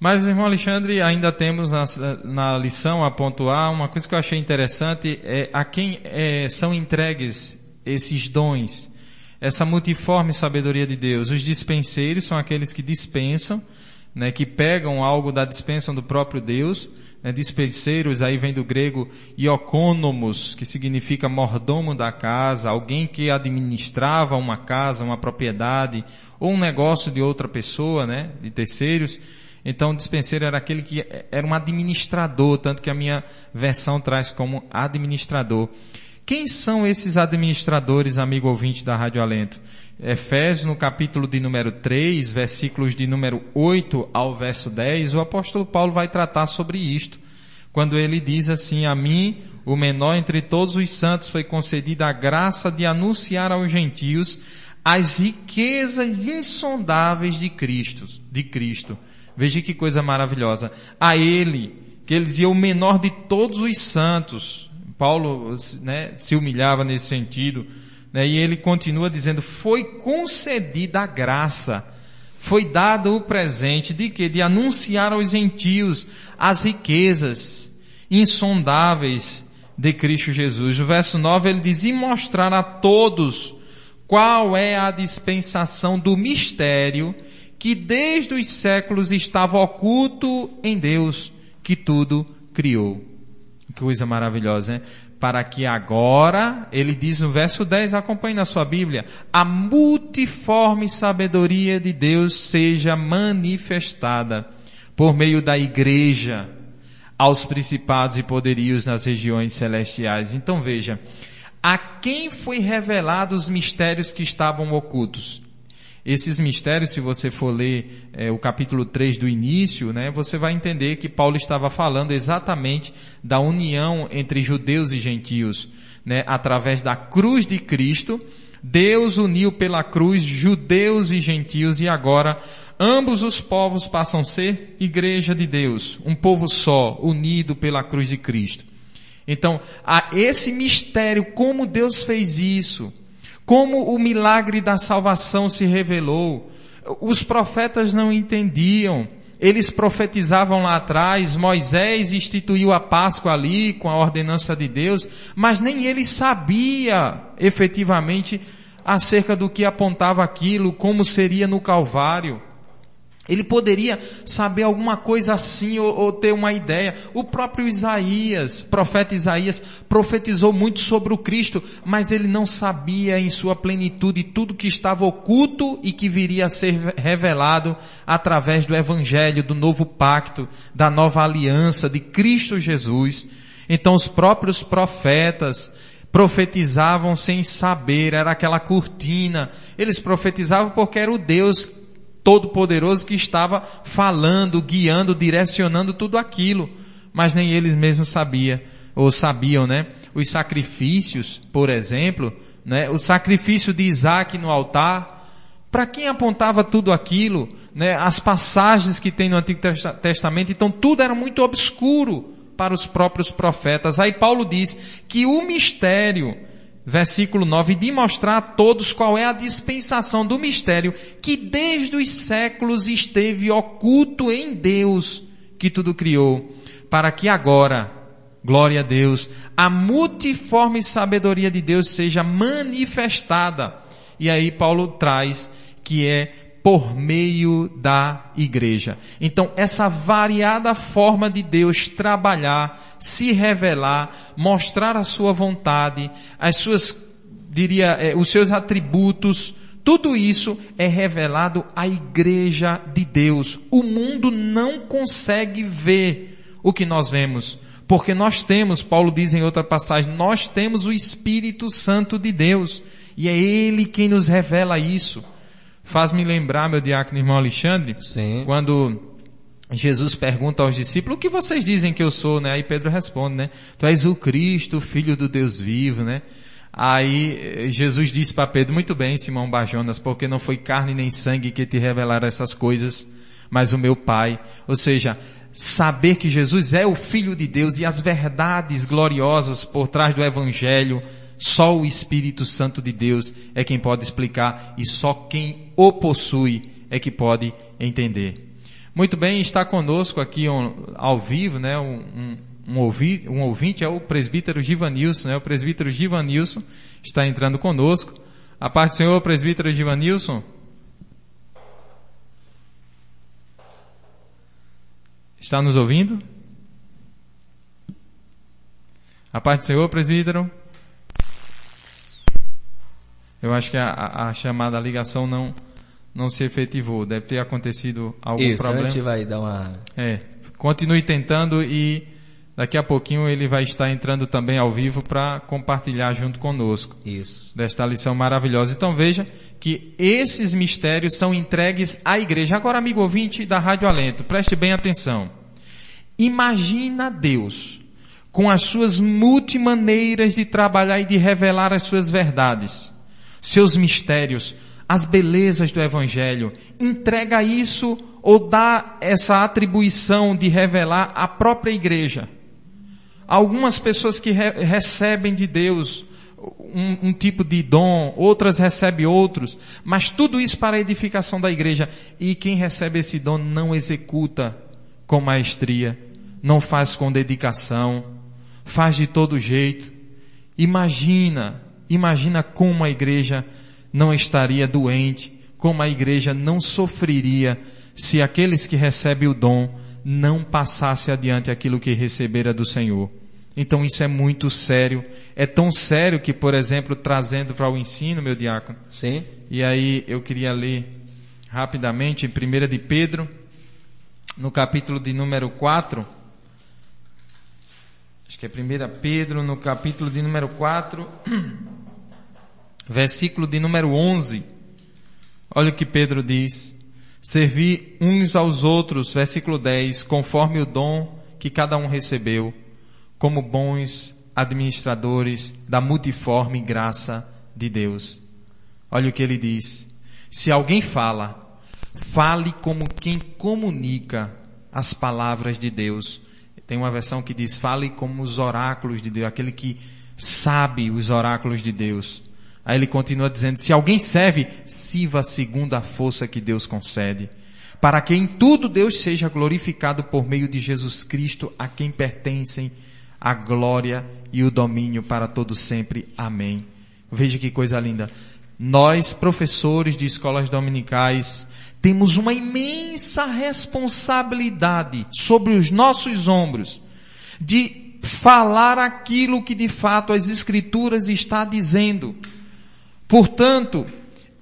Mas, irmão Alexandre, ainda temos na, na lição a pontuar uma coisa que eu achei interessante é a quem é, são entregues esses dons, essa multiforme sabedoria de Deus. Os dispenseiros são aqueles que dispensam, né, que pegam algo da dispensa do próprio Deus. Né, dispenseiros aí vem do grego iocônomos, que significa mordomo da casa, alguém que administrava uma casa, uma propriedade ou um negócio de outra pessoa, né, de terceiros. Então, dispenseiro era aquele que era um administrador, tanto que a minha versão traz como administrador. Quem são esses administradores, amigo ouvinte da Rádio Alento? Efésios, no capítulo de número 3, versículos de número 8 ao verso 10, o apóstolo Paulo vai tratar sobre isto. Quando ele diz assim, a mim, o menor entre todos os santos, foi concedida a graça de anunciar aos gentios as riquezas insondáveis de Cristo, de Cristo. Veja que coisa maravilhosa. A ele, que ele dizia o menor de todos os santos, Paulo né, se humilhava nesse sentido, né, e ele continua dizendo, foi concedida a graça, foi dado o presente de que? De anunciar aos gentios as riquezas insondáveis de Cristo Jesus. O verso 9 ele diz, e mostrar a todos qual é a dispensação do mistério que desde os séculos estava oculto em Deus, que tudo criou. Coisa maravilhosa, né? Para que agora, ele diz no verso 10, acompanhe na sua Bíblia, a multiforme sabedoria de Deus seja manifestada por meio da igreja aos principados e poderios nas regiões celestiais. Então veja, a quem foi revelado os mistérios que estavam ocultos? Esses mistérios, se você for ler é, o capítulo 3 do início, né, você vai entender que Paulo estava falando exatamente da união entre judeus e gentios, né, através da cruz de Cristo. Deus uniu pela cruz judeus e gentios e agora ambos os povos passam a ser igreja de Deus, um povo só, unido pela cruz de Cristo. Então, a esse mistério, como Deus fez isso, como o milagre da salvação se revelou. Os profetas não entendiam. Eles profetizavam lá atrás, Moisés instituiu a Páscoa ali com a ordenança de Deus, mas nem ele sabia efetivamente acerca do que apontava aquilo, como seria no Calvário. Ele poderia saber alguma coisa assim ou, ou, ter uma ideia. O próprio Isaías, profeta Isaías, profetizou muito sobre o Cristo, mas ele não sabia em sua plenitude tudo que estava oculto e que viria a ser revelado através do Evangelho, do novo pacto, da nova aliança de Cristo Jesus. Então os próprios profetas, profetizavam sem saber, era aquela cortina. Eles profetizavam porque era o Deus Todo-Poderoso que estava falando, guiando, direcionando tudo aquilo. Mas nem eles mesmos sabiam, ou sabiam, né? Os sacrifícios, por exemplo, né? O sacrifício de Isaac no altar, para quem apontava tudo aquilo, né? As passagens que tem no Antigo Testamento, então tudo era muito obscuro para os próprios profetas. Aí Paulo diz que o mistério versículo 9, de mostrar a todos qual é a dispensação do mistério que desde os séculos esteve oculto em Deus, que tudo criou, para que agora, Glória a Deus. A multiforme sabedoria de Deus seja manifestada. E aí Paulo traz que é por meio da igreja. Então, essa variada forma de Deus trabalhar, se revelar, mostrar a sua vontade, as suas, diria, eh, os seus atributos, tudo isso é revelado à igreja de Deus. O mundo não consegue ver o que nós vemos. Porque nós temos, Paulo diz em outra passagem, nós temos o Espírito Santo de Deus. E é Ele quem nos revela isso. Faz-me lembrar, meu diácono irmão Alexandre, Sim. quando Jesus pergunta aos discípulos, o que vocês dizem que eu sou, né? Aí Pedro responde, né? Tu és o Cristo, filho do Deus vivo, né? Aí eh, Jesus disse para Pedro, muito bem, Simão Bajonas, porque não foi carne nem sangue que te revelaram essas coisas, mas o meu Pai. Ou seja, saber que Jesus é o Filho de Deus e as verdades gloriosas por trás do Evangelho, só o Espírito Santo de Deus é quem pode explicar e só quem o possui é que pode entender. Muito bem, está conosco aqui um, ao vivo, né, um, um, um, ouvi, um ouvinte é o presbítero Givanilson, né, o presbítero Givanilson está entrando conosco. A parte do Senhor, presbítero Givanilson. Está nos ouvindo? A parte do Senhor, presbítero. Eu acho que a, a, chamada, ligação não, não se efetivou. Deve ter acontecido algum Isso, problema. a gente vai dar uma... É, continue tentando e daqui a pouquinho ele vai estar entrando também ao vivo para compartilhar junto conosco Isso. desta lição maravilhosa. Então veja que esses mistérios são entregues à igreja. Agora, amigo ouvinte da Rádio Alento, preste bem atenção. Imagina Deus com as suas multimaneiras de trabalhar e de revelar as suas verdades, seus mistérios, as belezas do Evangelho. Entrega isso ou dá essa atribuição de revelar à própria igreja. Algumas pessoas que re recebem de Deus um, um, tipo de dom, outras recebem outros, mas tudo isso para a edificação da igreja. E quem recebe esse dom não executa com maestria, não faz com dedicação, faz de todo jeito. Imagina, imagina como a igreja não estaria doente, como a igreja não sofreria se aqueles que recebem o dom não passasse adiante aquilo que recebera do Senhor. Então isso é muito sério. É tão sério que, por exemplo, trazendo para o ensino, meu diácono. Sim. E aí eu queria ler rapidamente em 1 de Pedro, no capítulo de número 4. Acho que é 1 Pedro, no capítulo de número 4, versículo de número 11. Olha o que Pedro diz. Servi uns aos outros, versículo 10, conforme o dom que cada um recebeu como bons administradores da multiforme graça de Deus. Olha o que ele diz. Se alguém fala, fale como quem comunica as palavras de Deus. Tem uma versão que diz, fale como os oráculos de Deus, aquele que sabe os oráculos de Deus. Aí ele continua dizendo, se alguém serve, sirva segundo a força que Deus concede. Para que em tudo Deus seja glorificado por meio de Jesus Cristo, a quem pertencem a glória e o domínio para todo sempre. Amém. Veja que coisa linda. Nós, professores de escolas dominicais, temos uma imensa responsabilidade sobre os nossos ombros de falar aquilo que de fato as escrituras está dizendo. Portanto,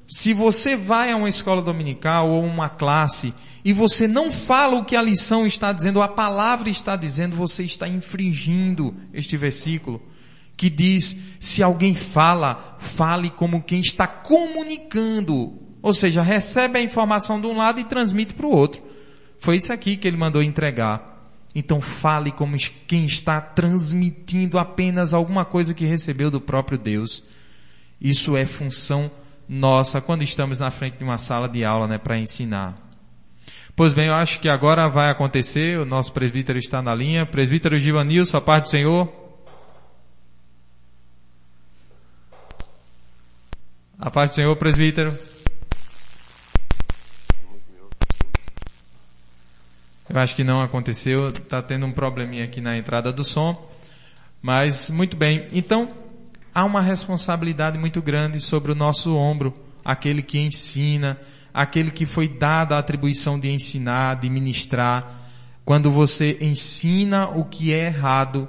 se você vai a uma escola dominical ou uma classe e você não fala o que a lição está dizendo, a palavra está dizendo, você está infringindo este versículo que diz, se alguém fala, fale como quem está comunicando. Ou seja, recebe a informação de um lado e transmite para o outro. Foi isso aqui que ele mandou entregar. Então fale como quem está transmitindo apenas alguma coisa que recebeu do próprio Deus. Isso é função nossa quando estamos na frente de uma sala de aula, né, para ensinar. Pois bem, eu acho que agora vai acontecer, o nosso presbítero está na linha. Presbítero Givanilson, a paz do Senhor. A paz do Senhor, presbítero. Eu acho que não aconteceu, está tendo um probleminha aqui na entrada do som. Mas, muito bem. Então, há uma responsabilidade muito grande sobre o nosso ombro, aquele que ensina, aquele que foi dado a atribuição de ensinar, de ministrar. Quando você ensina o que é errado,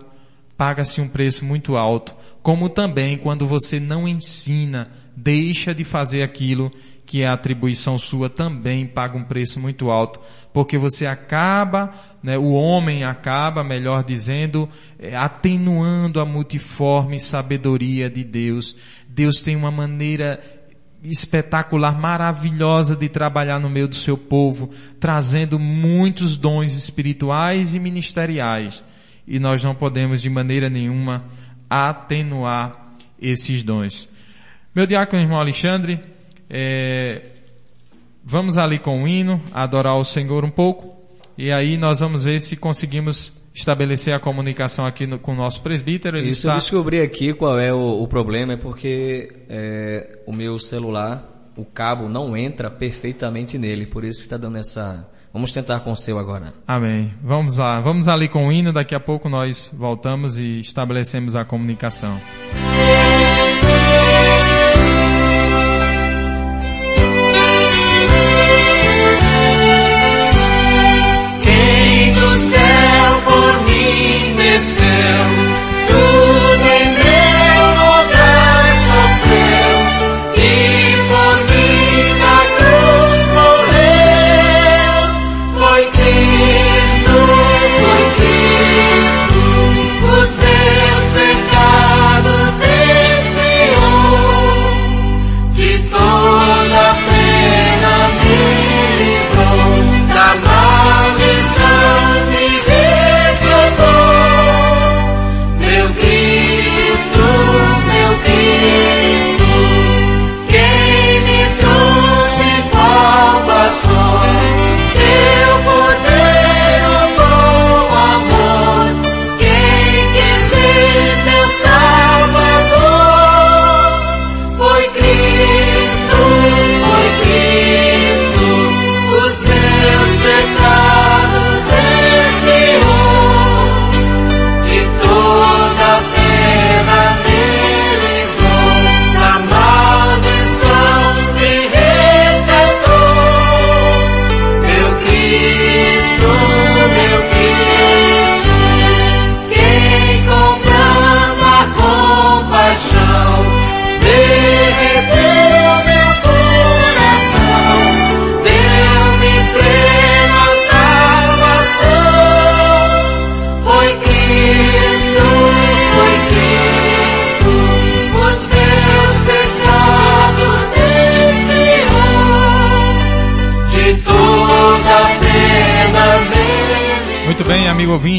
paga-se um preço muito alto. Como também quando você não ensina, deixa de fazer aquilo que é atribuição sua, também paga um preço muito alto. Porque você acaba, né, o homem acaba, melhor dizendo, é, atenuando a multiforme sabedoria de Deus. Deus tem uma maneira espetacular, maravilhosa de trabalhar no meio do seu povo, trazendo muitos dons espirituais e ministeriais. E nós não podemos de maneira nenhuma atenuar esses dons. Meu diácono irmão Alexandre, é, vamos ali com o hino, adorar o Senhor um pouco, e aí nós vamos ver se conseguimos estabelecer a comunicação aqui no, com o nosso presbítero. Ele Isso está... eu descobri aqui qual é o, o problema, é porque é, o meu celular, o cabo não entra perfeitamente nele, por isso que está dando essa... Vamos tentar com o seu agora. Amém. Vamos lá, vamos ali com o hino, daqui a pouco nós voltamos e estabelecemos a comunicação.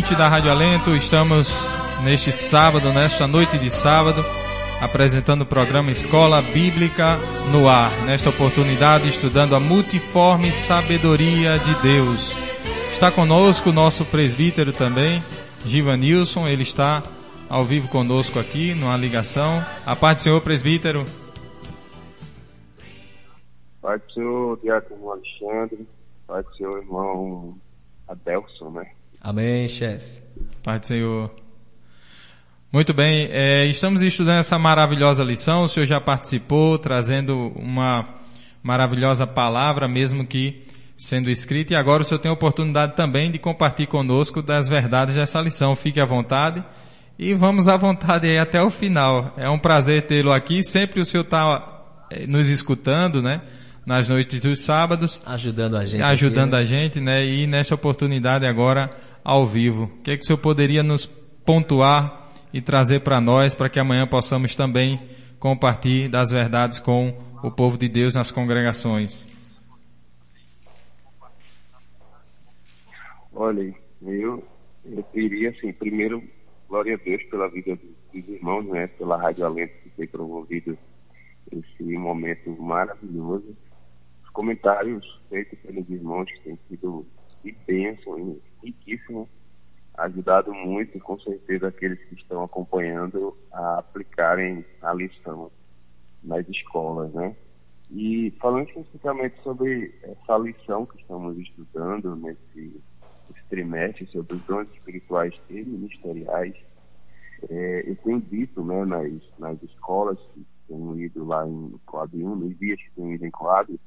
Ouvinte da Rádio Alento, estamos neste sábado, nesta noite de sábado, apresentando o programa Escola Bíblica no Ar. Nesta oportunidade, estudando a multiforme sabedoria de Deus. Está conosco o nosso presbítero também, Givanilson, ele está ao vivo conosco aqui, numa ligação. A paz do Senhor, presbítero. Pai do Senhor, Diácono Alexandre, Pai do Senhor, irmão Adelson, né? Amém, chefe. Pai do Senhor. Muito bem, é, estamos estudando essa maravilhosa lição. O senhor já participou, trazendo uma maravilhosa palavra, mesmo que sendo escrita, e agora o senhor tem a oportunidade também de compartilhar conosco das verdades dessa lição. Fique à vontade e vamos à vontade aí até o final. É um prazer tê-lo aqui. Sempre o senhor está nos escutando, né? Nas noites dos sábados Ajudando a gente. ajudando aqui, a gente, né? E nesta oportunidade agora ao vivo. O que é que o senhor poderia nos pontuar e trazer para nós, para que amanhã possamos também compartilhar das verdades com o povo de Deus nas congregações? Olha, eu, eu queria, assim, primeiro, glória a Deus pela vida dos, irmãos, né? Pela Rádio Alento que foi promovido esse momento maravilhoso. Os comentários feitos pelos irmãos têm sido de bênção e riquíssimo, ajudado muito, com certeza, aqueles que estão acompanhando a aplicarem a lição nas escolas, né? E falando especificamente sobre essa lição que estamos estudando nesse, nesse trimestre sobre os dons espirituais e ministeriais, É, eu tenho dito né, nas, nas escolas que tenho ido lá em Coab 1, nos dias que tenho ido em Coab,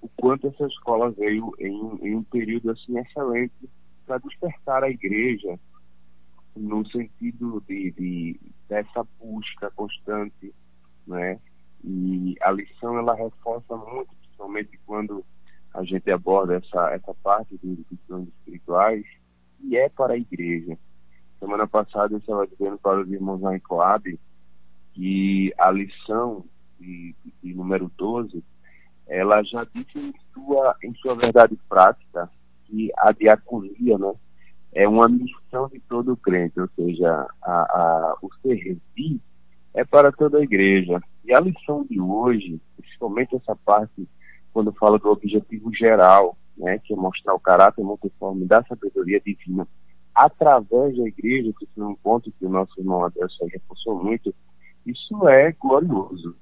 o quanto essa escola veio em, em um período assim excelente para despertar a igreja no sentido de, de, dessa busca constante, né? E a lição ela reforça muito, principalmente quando a gente aborda essa essa parte dos dons espirituais e é para a igreja. Semana passada eu estava dizendo para os irmãos lá em Coab que a lição de, de número 12 ela já disse em sua, em sua verdade prática que a diaconia né, é uma missão de todo crente, ou seja, a, a, o servir é para toda a igreja. E a lição de hoje, principalmente essa parte, quando fala do objetivo geral, né, que é mostrar o caráter multiforme da sabedoria divina, através da igreja, que foi um ponto que o nosso irmão Adelson reforçou muito, isso é glorioso.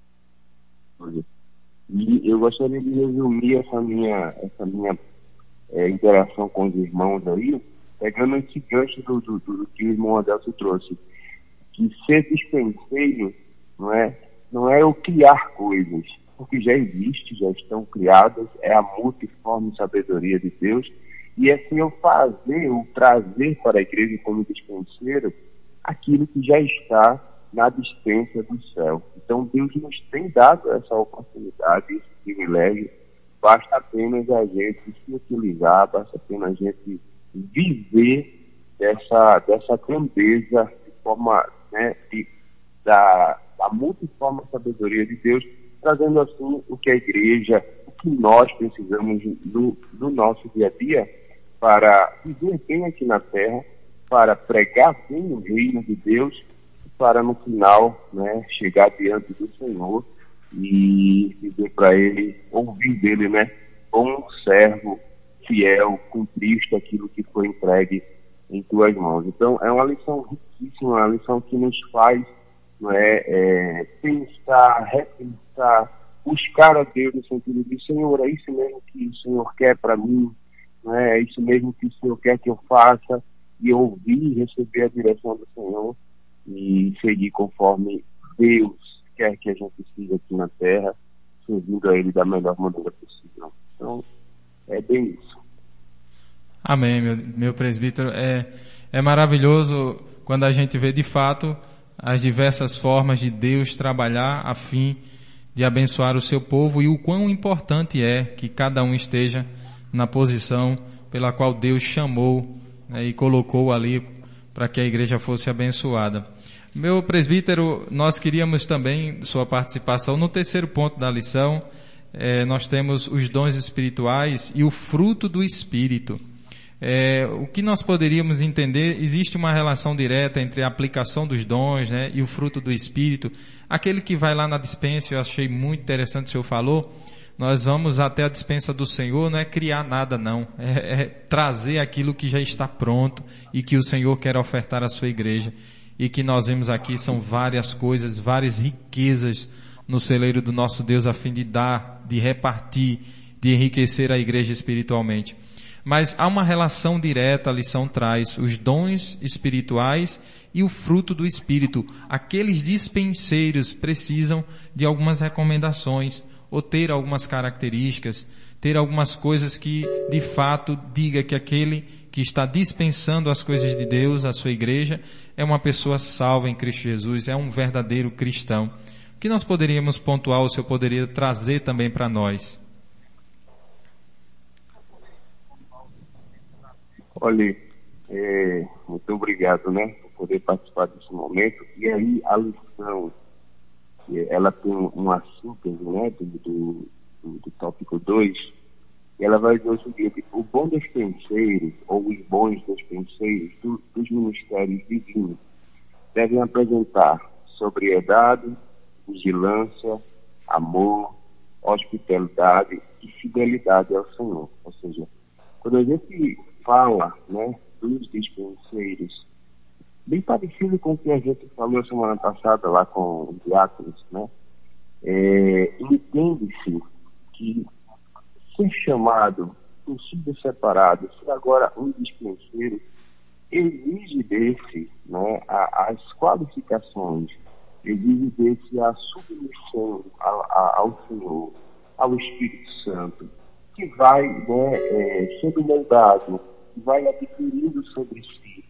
E eu gostaria de resumir essa minha, essa minha é, interação com os irmãos aí, pegando esse gancho do, do, do que o irmão Adelso trouxe. Que ser dispenseiro não é, não é o criar coisas, porque já existe, já estão criadas, é a multiforme sabedoria de Deus, e é assim eu fazer, o trazer para a igreja como dispenseiro aquilo que já está na dispensa do céu. Então Deus nos tem dado essa oportunidade, esse privilégio. Basta apenas a gente se utilizar, basta apenas a gente viver dessa, dessa grandeza de forma, né, de, da, da multiforme sabedoria de Deus, trazendo assim o que a igreja, o que nós precisamos no, no nosso dia a dia para viver bem aqui na terra, para pregar bem o reino de Deus para no final né, chegar diante do Senhor e dizer para ele, ouvir dele, né? Bom servo, fiel, cumpriste aquilo que foi entregue em tuas mãos. Então, é uma lição riquíssima, uma lição que nos faz não é, é, pensar, repensar, buscar a Deus no sentido de, Senhor, é isso mesmo que o Senhor quer para mim, não é? é isso mesmo que o Senhor quer que eu faça, e ouvir e receber a direção do Senhor e seguir conforme Deus quer que a gente siga aqui na Terra, servindo a Ele da melhor maneira possível. Então, é bem isso. Amém, meu, meu presbítero. É, é maravilhoso quando a gente vê de fato as diversas formas de Deus trabalhar a fim de abençoar o seu povo e o quão importante é que cada um esteja na posição pela qual Deus chamou né, e colocou ali para que a igreja fosse abençoada. Meu presbítero, nós queríamos também sua participação no terceiro ponto da lição. É, nós temos os dons espirituais e o fruto do Espírito. É, o que nós poderíamos entender, existe uma relação direta entre a aplicação dos dons né, e o fruto do Espírito. Aquele que vai lá na dispensa, eu achei muito interessante o senhor falou, nós vamos até a dispensa do Senhor, não é criar nada não, é, é trazer aquilo que já está pronto e que o Senhor quer ofertar à sua igreja. E que nós vemos aqui são várias coisas, várias riquezas no celeiro do nosso Deus a fim de dar, de repartir, de enriquecer a igreja espiritualmente. Mas há uma relação direta, a lição traz os dons espirituais e o fruto do Espírito. Aqueles dispenseiros precisam de algumas recomendações ou ter algumas características, ter algumas coisas que de fato diga que aquele que está dispensando as coisas de Deus, a sua igreja, é uma pessoa salva em Cristo Jesus, é um verdadeiro cristão. O que nós poderíamos pontuar, o Senhor poderia trazer também para nós? Olha, é, muito obrigado, né, por poder participar desse momento. E aí, a lição ela tem uma síntese né, do, do, do tópico 2, e ela vai dizer o seguinte, o bom despenseiros, ou os bons despenseiros do, dos ministérios divinos, devem apresentar sobriedade, vigilância, amor, hospitalidade e fidelidade ao Senhor. Ou seja, quando a gente fala né, dos dispenseiros bem parecido com o que a gente falou semana passada lá com o diáconos, né? É, Entende-se que ser chamado, um filho separado, ser agora um dispenseiro, exige desse né, a, as qualificações, exige desse a submissão a, a, ao Senhor, ao Espírito Santo, que vai né, é, sendo moldado, vai adquirindo sobre si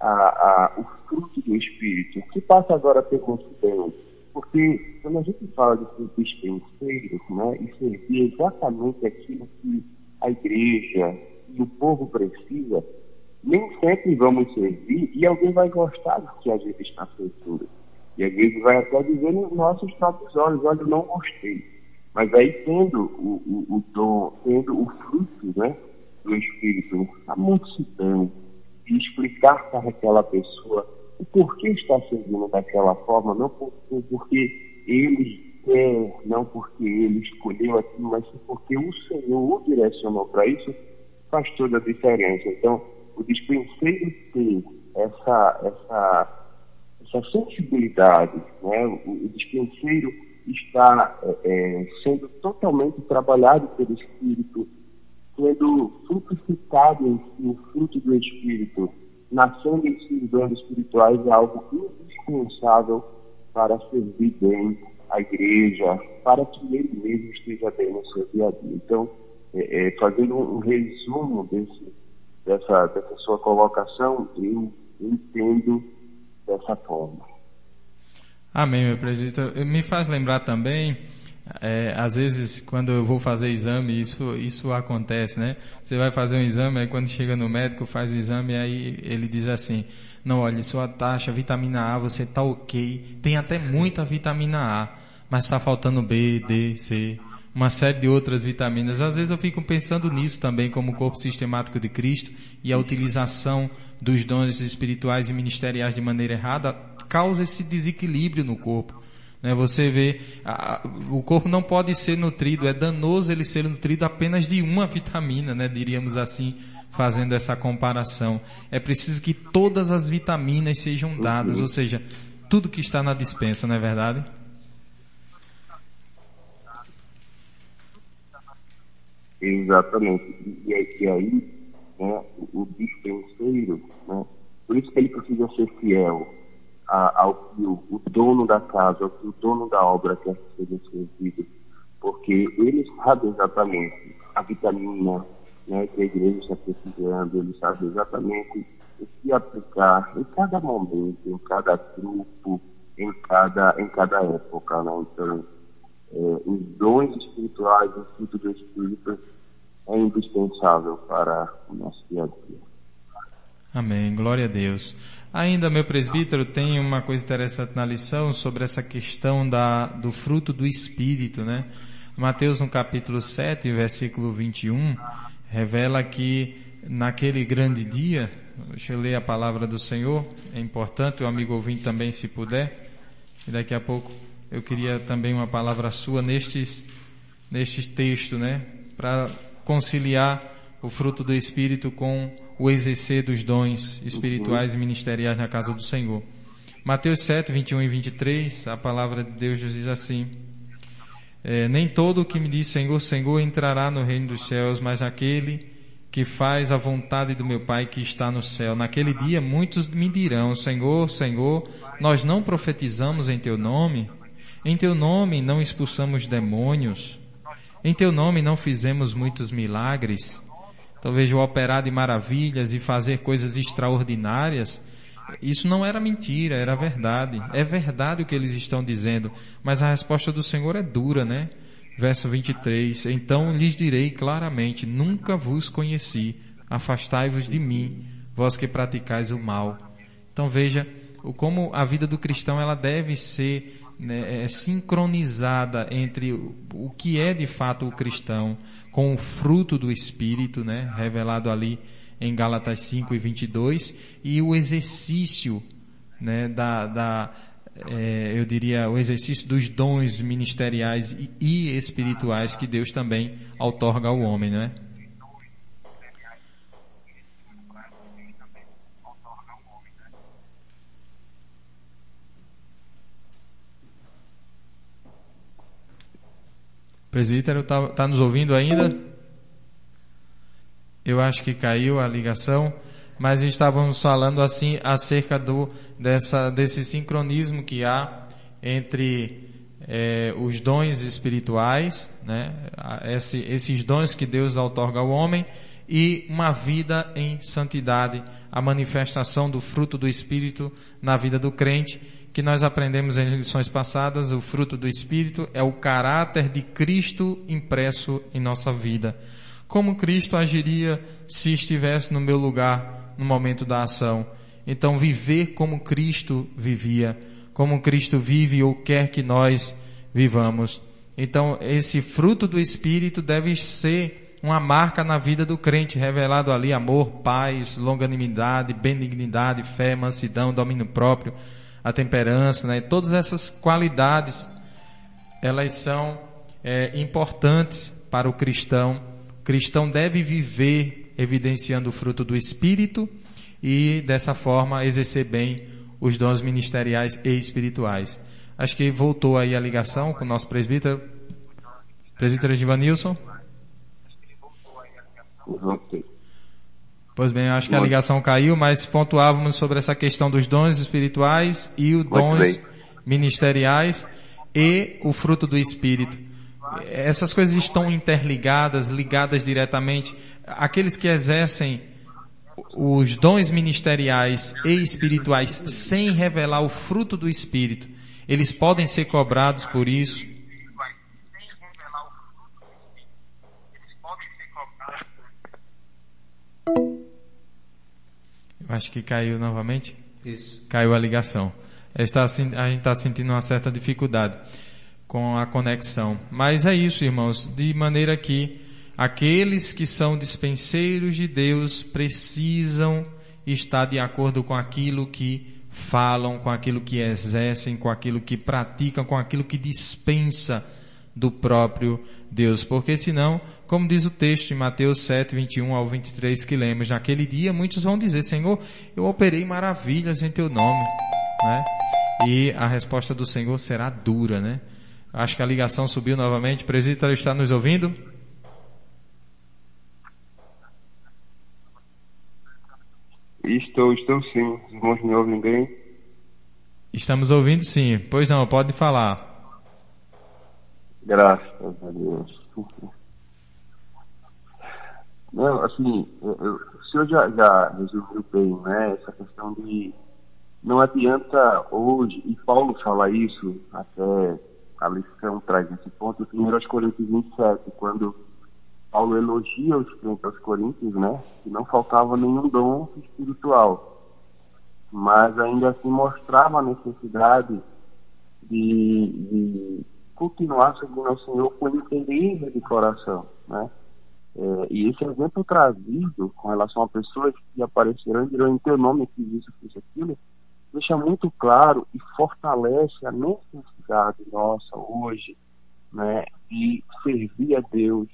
a, a, o fruto do Espírito, que passa agora a ter consideração. Porque quando a gente fala de ser dispenseiro, né, e servir exatamente aquilo que a igreja e o povo precisa, nem sempre vamos servir e alguém vai gostar do que a gente está fazendo. E às vezes vai até dizer nos nossos próprios olhos, olha, eu não gostei. Mas aí tendo o, o, o dom, tendo o fruto né, do Espírito, a multidão, e explicar para aquela pessoa o porquê está servindo daquela forma, não porque, porque ele quer, não porque ele escolheu aquilo, mas porque o Senhor o direcionou para isso, faz toda a diferença. Então, o dispenseiro ter essa, essa, essa sensibilidade, né? o, o dispenseiro está é, é, sendo totalmente trabalhado pelo Espírito, sendo frutificado em si, o fruto do Espírito, em si os dons espirituais é algo indispensável para servir bem a igreja, para que ele mesmo esteja bem no seu dia a dia. Então, é, é, fazendo um resumo desse, dessa, dessa sua colocação, eu entendo dessa forma. Amém, meu presidente. Me faz lembrar também, é, às vezes quando eu vou fazer exame, isso, isso acontece, né? Você vai fazer um exame, aí quando chega no médico, faz o exame, aí ele diz assim, não, olha, sua taxa, vitamina A, você tá ok, tem até muita vitamina A, mas está faltando B, D, C, uma série de outras vitaminas. Às vezes eu fico pensando nisso também como corpo sistemático de Cristo e a utilização dos dons espirituais e ministeriais de maneira errada causa esse desequilíbrio no corpo. Né? Você vê, a, o corpo não pode ser nutrido, é danoso ele ser nutrido apenas de uma vitamina, né? diríamos assim, fazendo essa comparação. É preciso que todas as vitaminas sejam dadas, ou seja, tudo que está na dispensa, não é verdade? Exatamente. E, e aí, né, o dispenseiro, né, por isso que ele precisa ser fiel a, ao que o, o, dono da casa, ao que o dono da obra quer que seja servido, porque ele sabe exatamente a vitamina né, que a igreja está precisando, ele sabe exatamente o que aplicar em cada momento, em cada grupo, em cada, em cada época. Né? Então, é, os dons espirituais, o fruto do Espírito, é indispensável para o nosso dia a dia. Amém. Glória a Deus. Ainda, meu presbítero, tem uma coisa interessante na lição sobre essa questão da, do fruto do Espírito, né? Mateus no capítulo 7, versículo 21, revela que naquele grande dia, deixa eu ler a palavra do Senhor, é importante o amigo ouvinte também se puder, e daqui a pouco eu queria também uma palavra sua nestes, neste texto, né? Para conciliar o fruto do Espírito com o exercer dos dons espirituais e ministeriais na casa do Senhor. Mateus 7, 21 e 23, a palavra de Deus diz assim, é, nem todo o que me diz Senhor, Senhor entrará no reino dos céus, mas aquele que faz a vontade do meu Pai que está no céu. Naquele dia muitos me dirão, Senhor, Senhor, nós não profetizamos em teu nome? Em teu nome não expulsamos demônios? Em teu nome não fizemos muitos milagres? Talvez o operar de maravilhas e fazer coisas extraordinárias? Isso não era mentira, era verdade. É verdade o que eles estão dizendo, mas a resposta do Senhor é dura, né? Verso 23. Então lhes direi claramente: Nunca vos conheci. Afastai-vos de mim, vós que praticais o mal. Então veja como a vida do cristão ela deve ser né, é sincronizada entre o que é de fato o cristão com o fruto do Espírito, né, revelado ali em Gálatas 5 e 22, e o exercício né, da, da é, eu diria, o exercício dos dons ministeriais e, e espirituais que Deus também outorga ao homem, né? Presbítero, está tá nos ouvindo ainda? Eu acho que caiu a ligação. Mas estávamos falando assim acerca do, dessa, desse sincronismo que há entre é, os dons espirituais, né? Esse, esses dons que Deus outorga ao homem e uma vida em santidade, a manifestação do fruto do Espírito na vida do crente, que nós aprendemos em lições passadas, o fruto do Espírito é o caráter de Cristo impresso em nossa vida. Como Cristo agiria se estivesse no meu lugar no momento da ação? Então viver como Cristo vivia, como Cristo vive ou quer que nós vivamos. Então esse fruto do Espírito deve ser uma marca na vida do crente, revelado ali amor, paz, longanimidade, benignidade, fé, mansidão, domínio próprio, a temperança, né? Todas essas qualidades, elas são é, importantes para o cristão. O cristão deve viver evidenciando o fruto do Espírito e dessa forma exercer bem os dons ministeriais e espirituais. Acho que voltou aí a ligação com o nosso presbítero, presbítero Givanilson. Pois bem, acho que a ligação caiu, mas pontuávamos sobre essa questão dos dons espirituais e os dons ministeriais e o fruto do Espírito. Essas coisas estão interligadas, ligadas diretamente. Aqueles que exercem os dons ministeriais e espirituais sem revelar o fruto do Espírito, eles podem ser cobrados por isso. Acho que caiu novamente. Isso. Caiu a ligação. Está, a gente está sentindo uma certa dificuldade com a conexão. Mas é isso, irmãos, de maneira que aqueles que são dispenseiros de Deus precisam estar de acordo com aquilo que falam, com aquilo que exercem, com aquilo que praticam, com aquilo que dispensa do próprio Deus. Porque senão como diz o texto em Mateus 7, 21 ao 23 que lemos, naquele dia muitos vão dizer, Senhor, eu operei maravilhas em teu nome, né? E a resposta do Senhor será dura, né? Acho que a ligação subiu novamente. Presbítero está nos ouvindo? Estou, estou sim. Os irmãos me ouvem bem? Estamos ouvindo sim. Pois não, pode falar. Graças a Deus. Não, assim, eu, o senhor já, já resumiu bem, né, essa questão de não adianta hoje, e Paulo fala isso, até a lição traz esse ponto, em 1 Coríntios 27, quando Paulo elogia os crentes aos Coríntios, né, que não faltava nenhum dom espiritual, mas ainda assim mostrava a necessidade de, de continuar seguindo ao Senhor com interesse de coração, né, é, e esse exemplo trazido com relação a pessoas que aparecerão e dirão em teu nome que isso, fiz aquilo, deixa muito claro e fortalece a necessidade nossa hoje né, de servir a Deus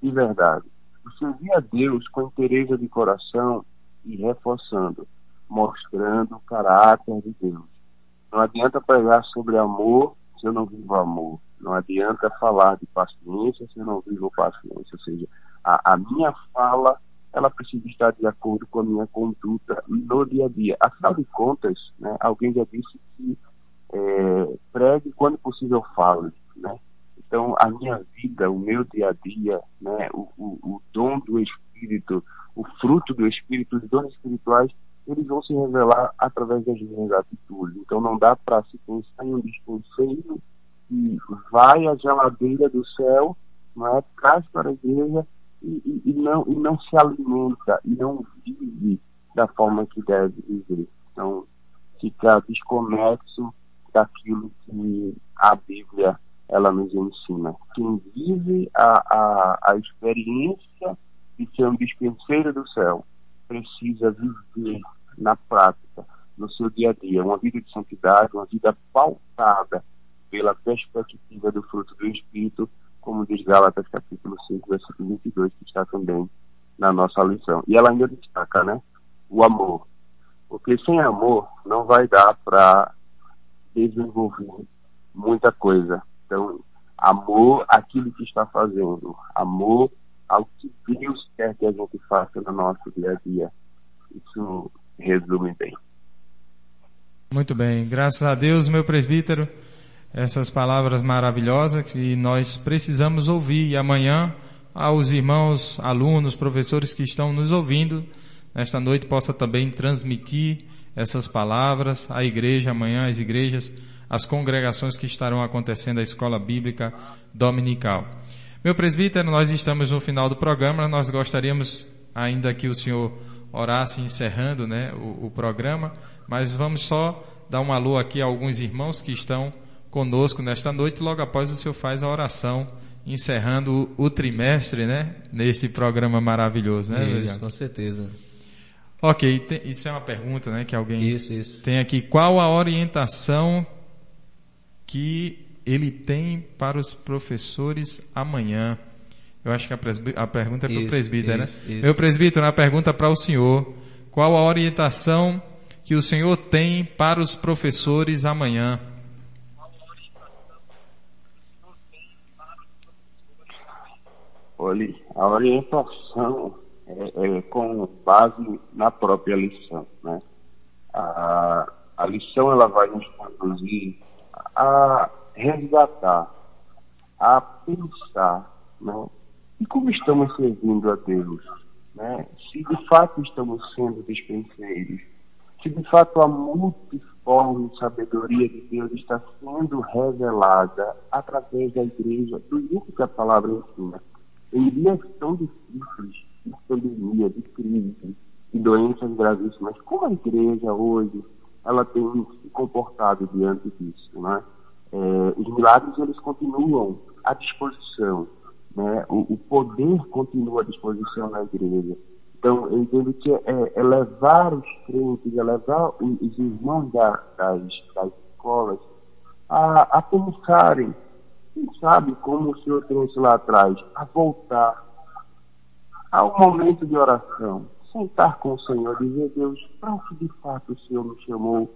de verdade. De servir a Deus com interesse de coração e reforçando, mostrando o caráter de Deus. Não adianta pregar sobre amor se eu não vivo amor. Não adianta falar de paciência se eu não vivo paciência. Ou seja, a, a minha fala ela precisa estar de acordo com a minha conduta no dia a dia. Afinal de contas, né, alguém já disse que é, pregue quando possível fale. Né? Então, a minha vida, o meu dia a dia, né, o, o, o dom do Espírito, o fruto do Espírito, os dons espirituais, eles vão se revelar através das minhas atitudes. Então, não dá para se pensar em um dispenseiro que vai à geladeira do céu, é? traz para a igreja e, e, não, e não se alimenta, e não vive da forma que deve viver. Então, fica desconexo daquilo que a Bíblia ela nos ensina. Quem vive a, a, a experiência de ser um dispenseiro do céu precisa viver na prática, no seu dia a dia, uma vida de santidade, uma vida pautada pela perspectiva do fruto do Espírito, como diz Gálatas capítulo 5, versículo 22, que está também na nossa lição. E ela ainda destaca, né, o amor. Porque sem amor não vai dar para desenvolver muita coisa. Então, amor àquilo que está fazendo, amor ao que Deus quer que a gente faça no nosso dia a dia. isso resume bem. Muito bem, graças a Deus, meu presbítero, essas palavras maravilhosas que nós precisamos ouvir e amanhã aos irmãos, alunos, professores que estão nos ouvindo, nesta noite possa também transmitir essas palavras à igreja, amanhã as igrejas, as congregações que estarão acontecendo a escola bíblica dominical. Meu presbítero, nós estamos no final do programa, nós gostaríamos ainda que o senhor orasse encerrando né, o, o programa, mas vamos só dar um alô aqui a alguns irmãos que estão conosco nesta noite, logo após o senhor faz a oração encerrando o, trimestre, né, neste programa maravilhoso, né? Isso, com certeza. Ok, tem, isso é uma pergunta, né, que alguém Isso, isso. tem aqui. Qual a orientação que ele tem para os professores amanhã? Eu acho que a, a pergunta é para o presbítero, isso, né? isso. Meu presbítero, a pergunta para o senhor. Qual a orientação que o senhor tem para os professores amanhã? A orientação é, é com base na própria lição, né? A, a lição ela vai nos conduzir a resgatar, a pensar, né? E como estamos servindo a Deus, né? Se de fato estamos sendo dispenseiros, se de fato a multiforme sabedoria de Deus está sendo revelada através da igreja, do jeito que a palavra ensina. Em dias tão difíceis, de pandemia, de crise, de doenças gravíssimas, como a igreja hoje, ela tem se comportado diante disso, né? É, os milagres, eles continuam à disposição, né? O, o poder continua à disposição na igreja. Então, eu entendo que é, é levar os crentes, é levar os, os irmãos da- das, das escolas a, a pensarem, quem sabe, como o senhor trouxe lá atrás, a voltar ao momento de oração, sentar com o Senhor, dizer, Deus, para o que de fato o Senhor me chamou,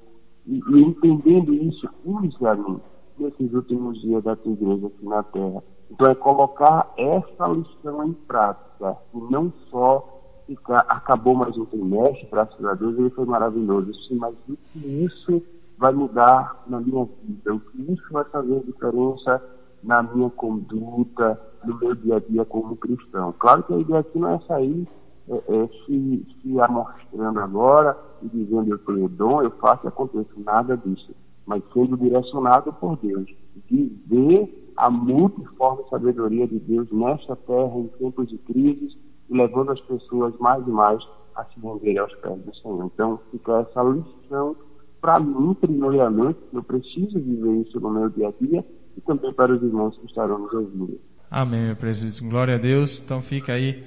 e, e entendendo isso, use a mim nesses últimos dias da tua igreja aqui na terra. Então é colocar essa lição em prática, e não só ficar, acabou mais um trimestre, graças a Deus, ele foi maravilhoso, sim, mas o que isso vai mudar na minha vida, o que isso vai fazer diferença na minha conduta, no meu dia a dia como cristão. Claro que a ideia aqui não é sair é, é, se, se amostrando agora e dizendo eu tenho dom, eu faço e aconteça. Nada disso. Mas sendo direcionado por Deus. Viver a multiforme sabedoria de Deus nesta terra em tempos de crise e levando as pessoas mais e mais a se renderem aos pés do Senhor. Então fica essa lição para mim, primeiramente, eu preciso viver isso no meu dia a dia e também para os irmãos que estarão nos ouvindo. Amém, meu presbítero. Glória a Deus. Então fica aí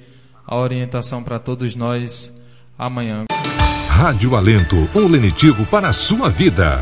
a orientação para todos nós amanhã. Rádio Alento, um lenitivo para a sua vida.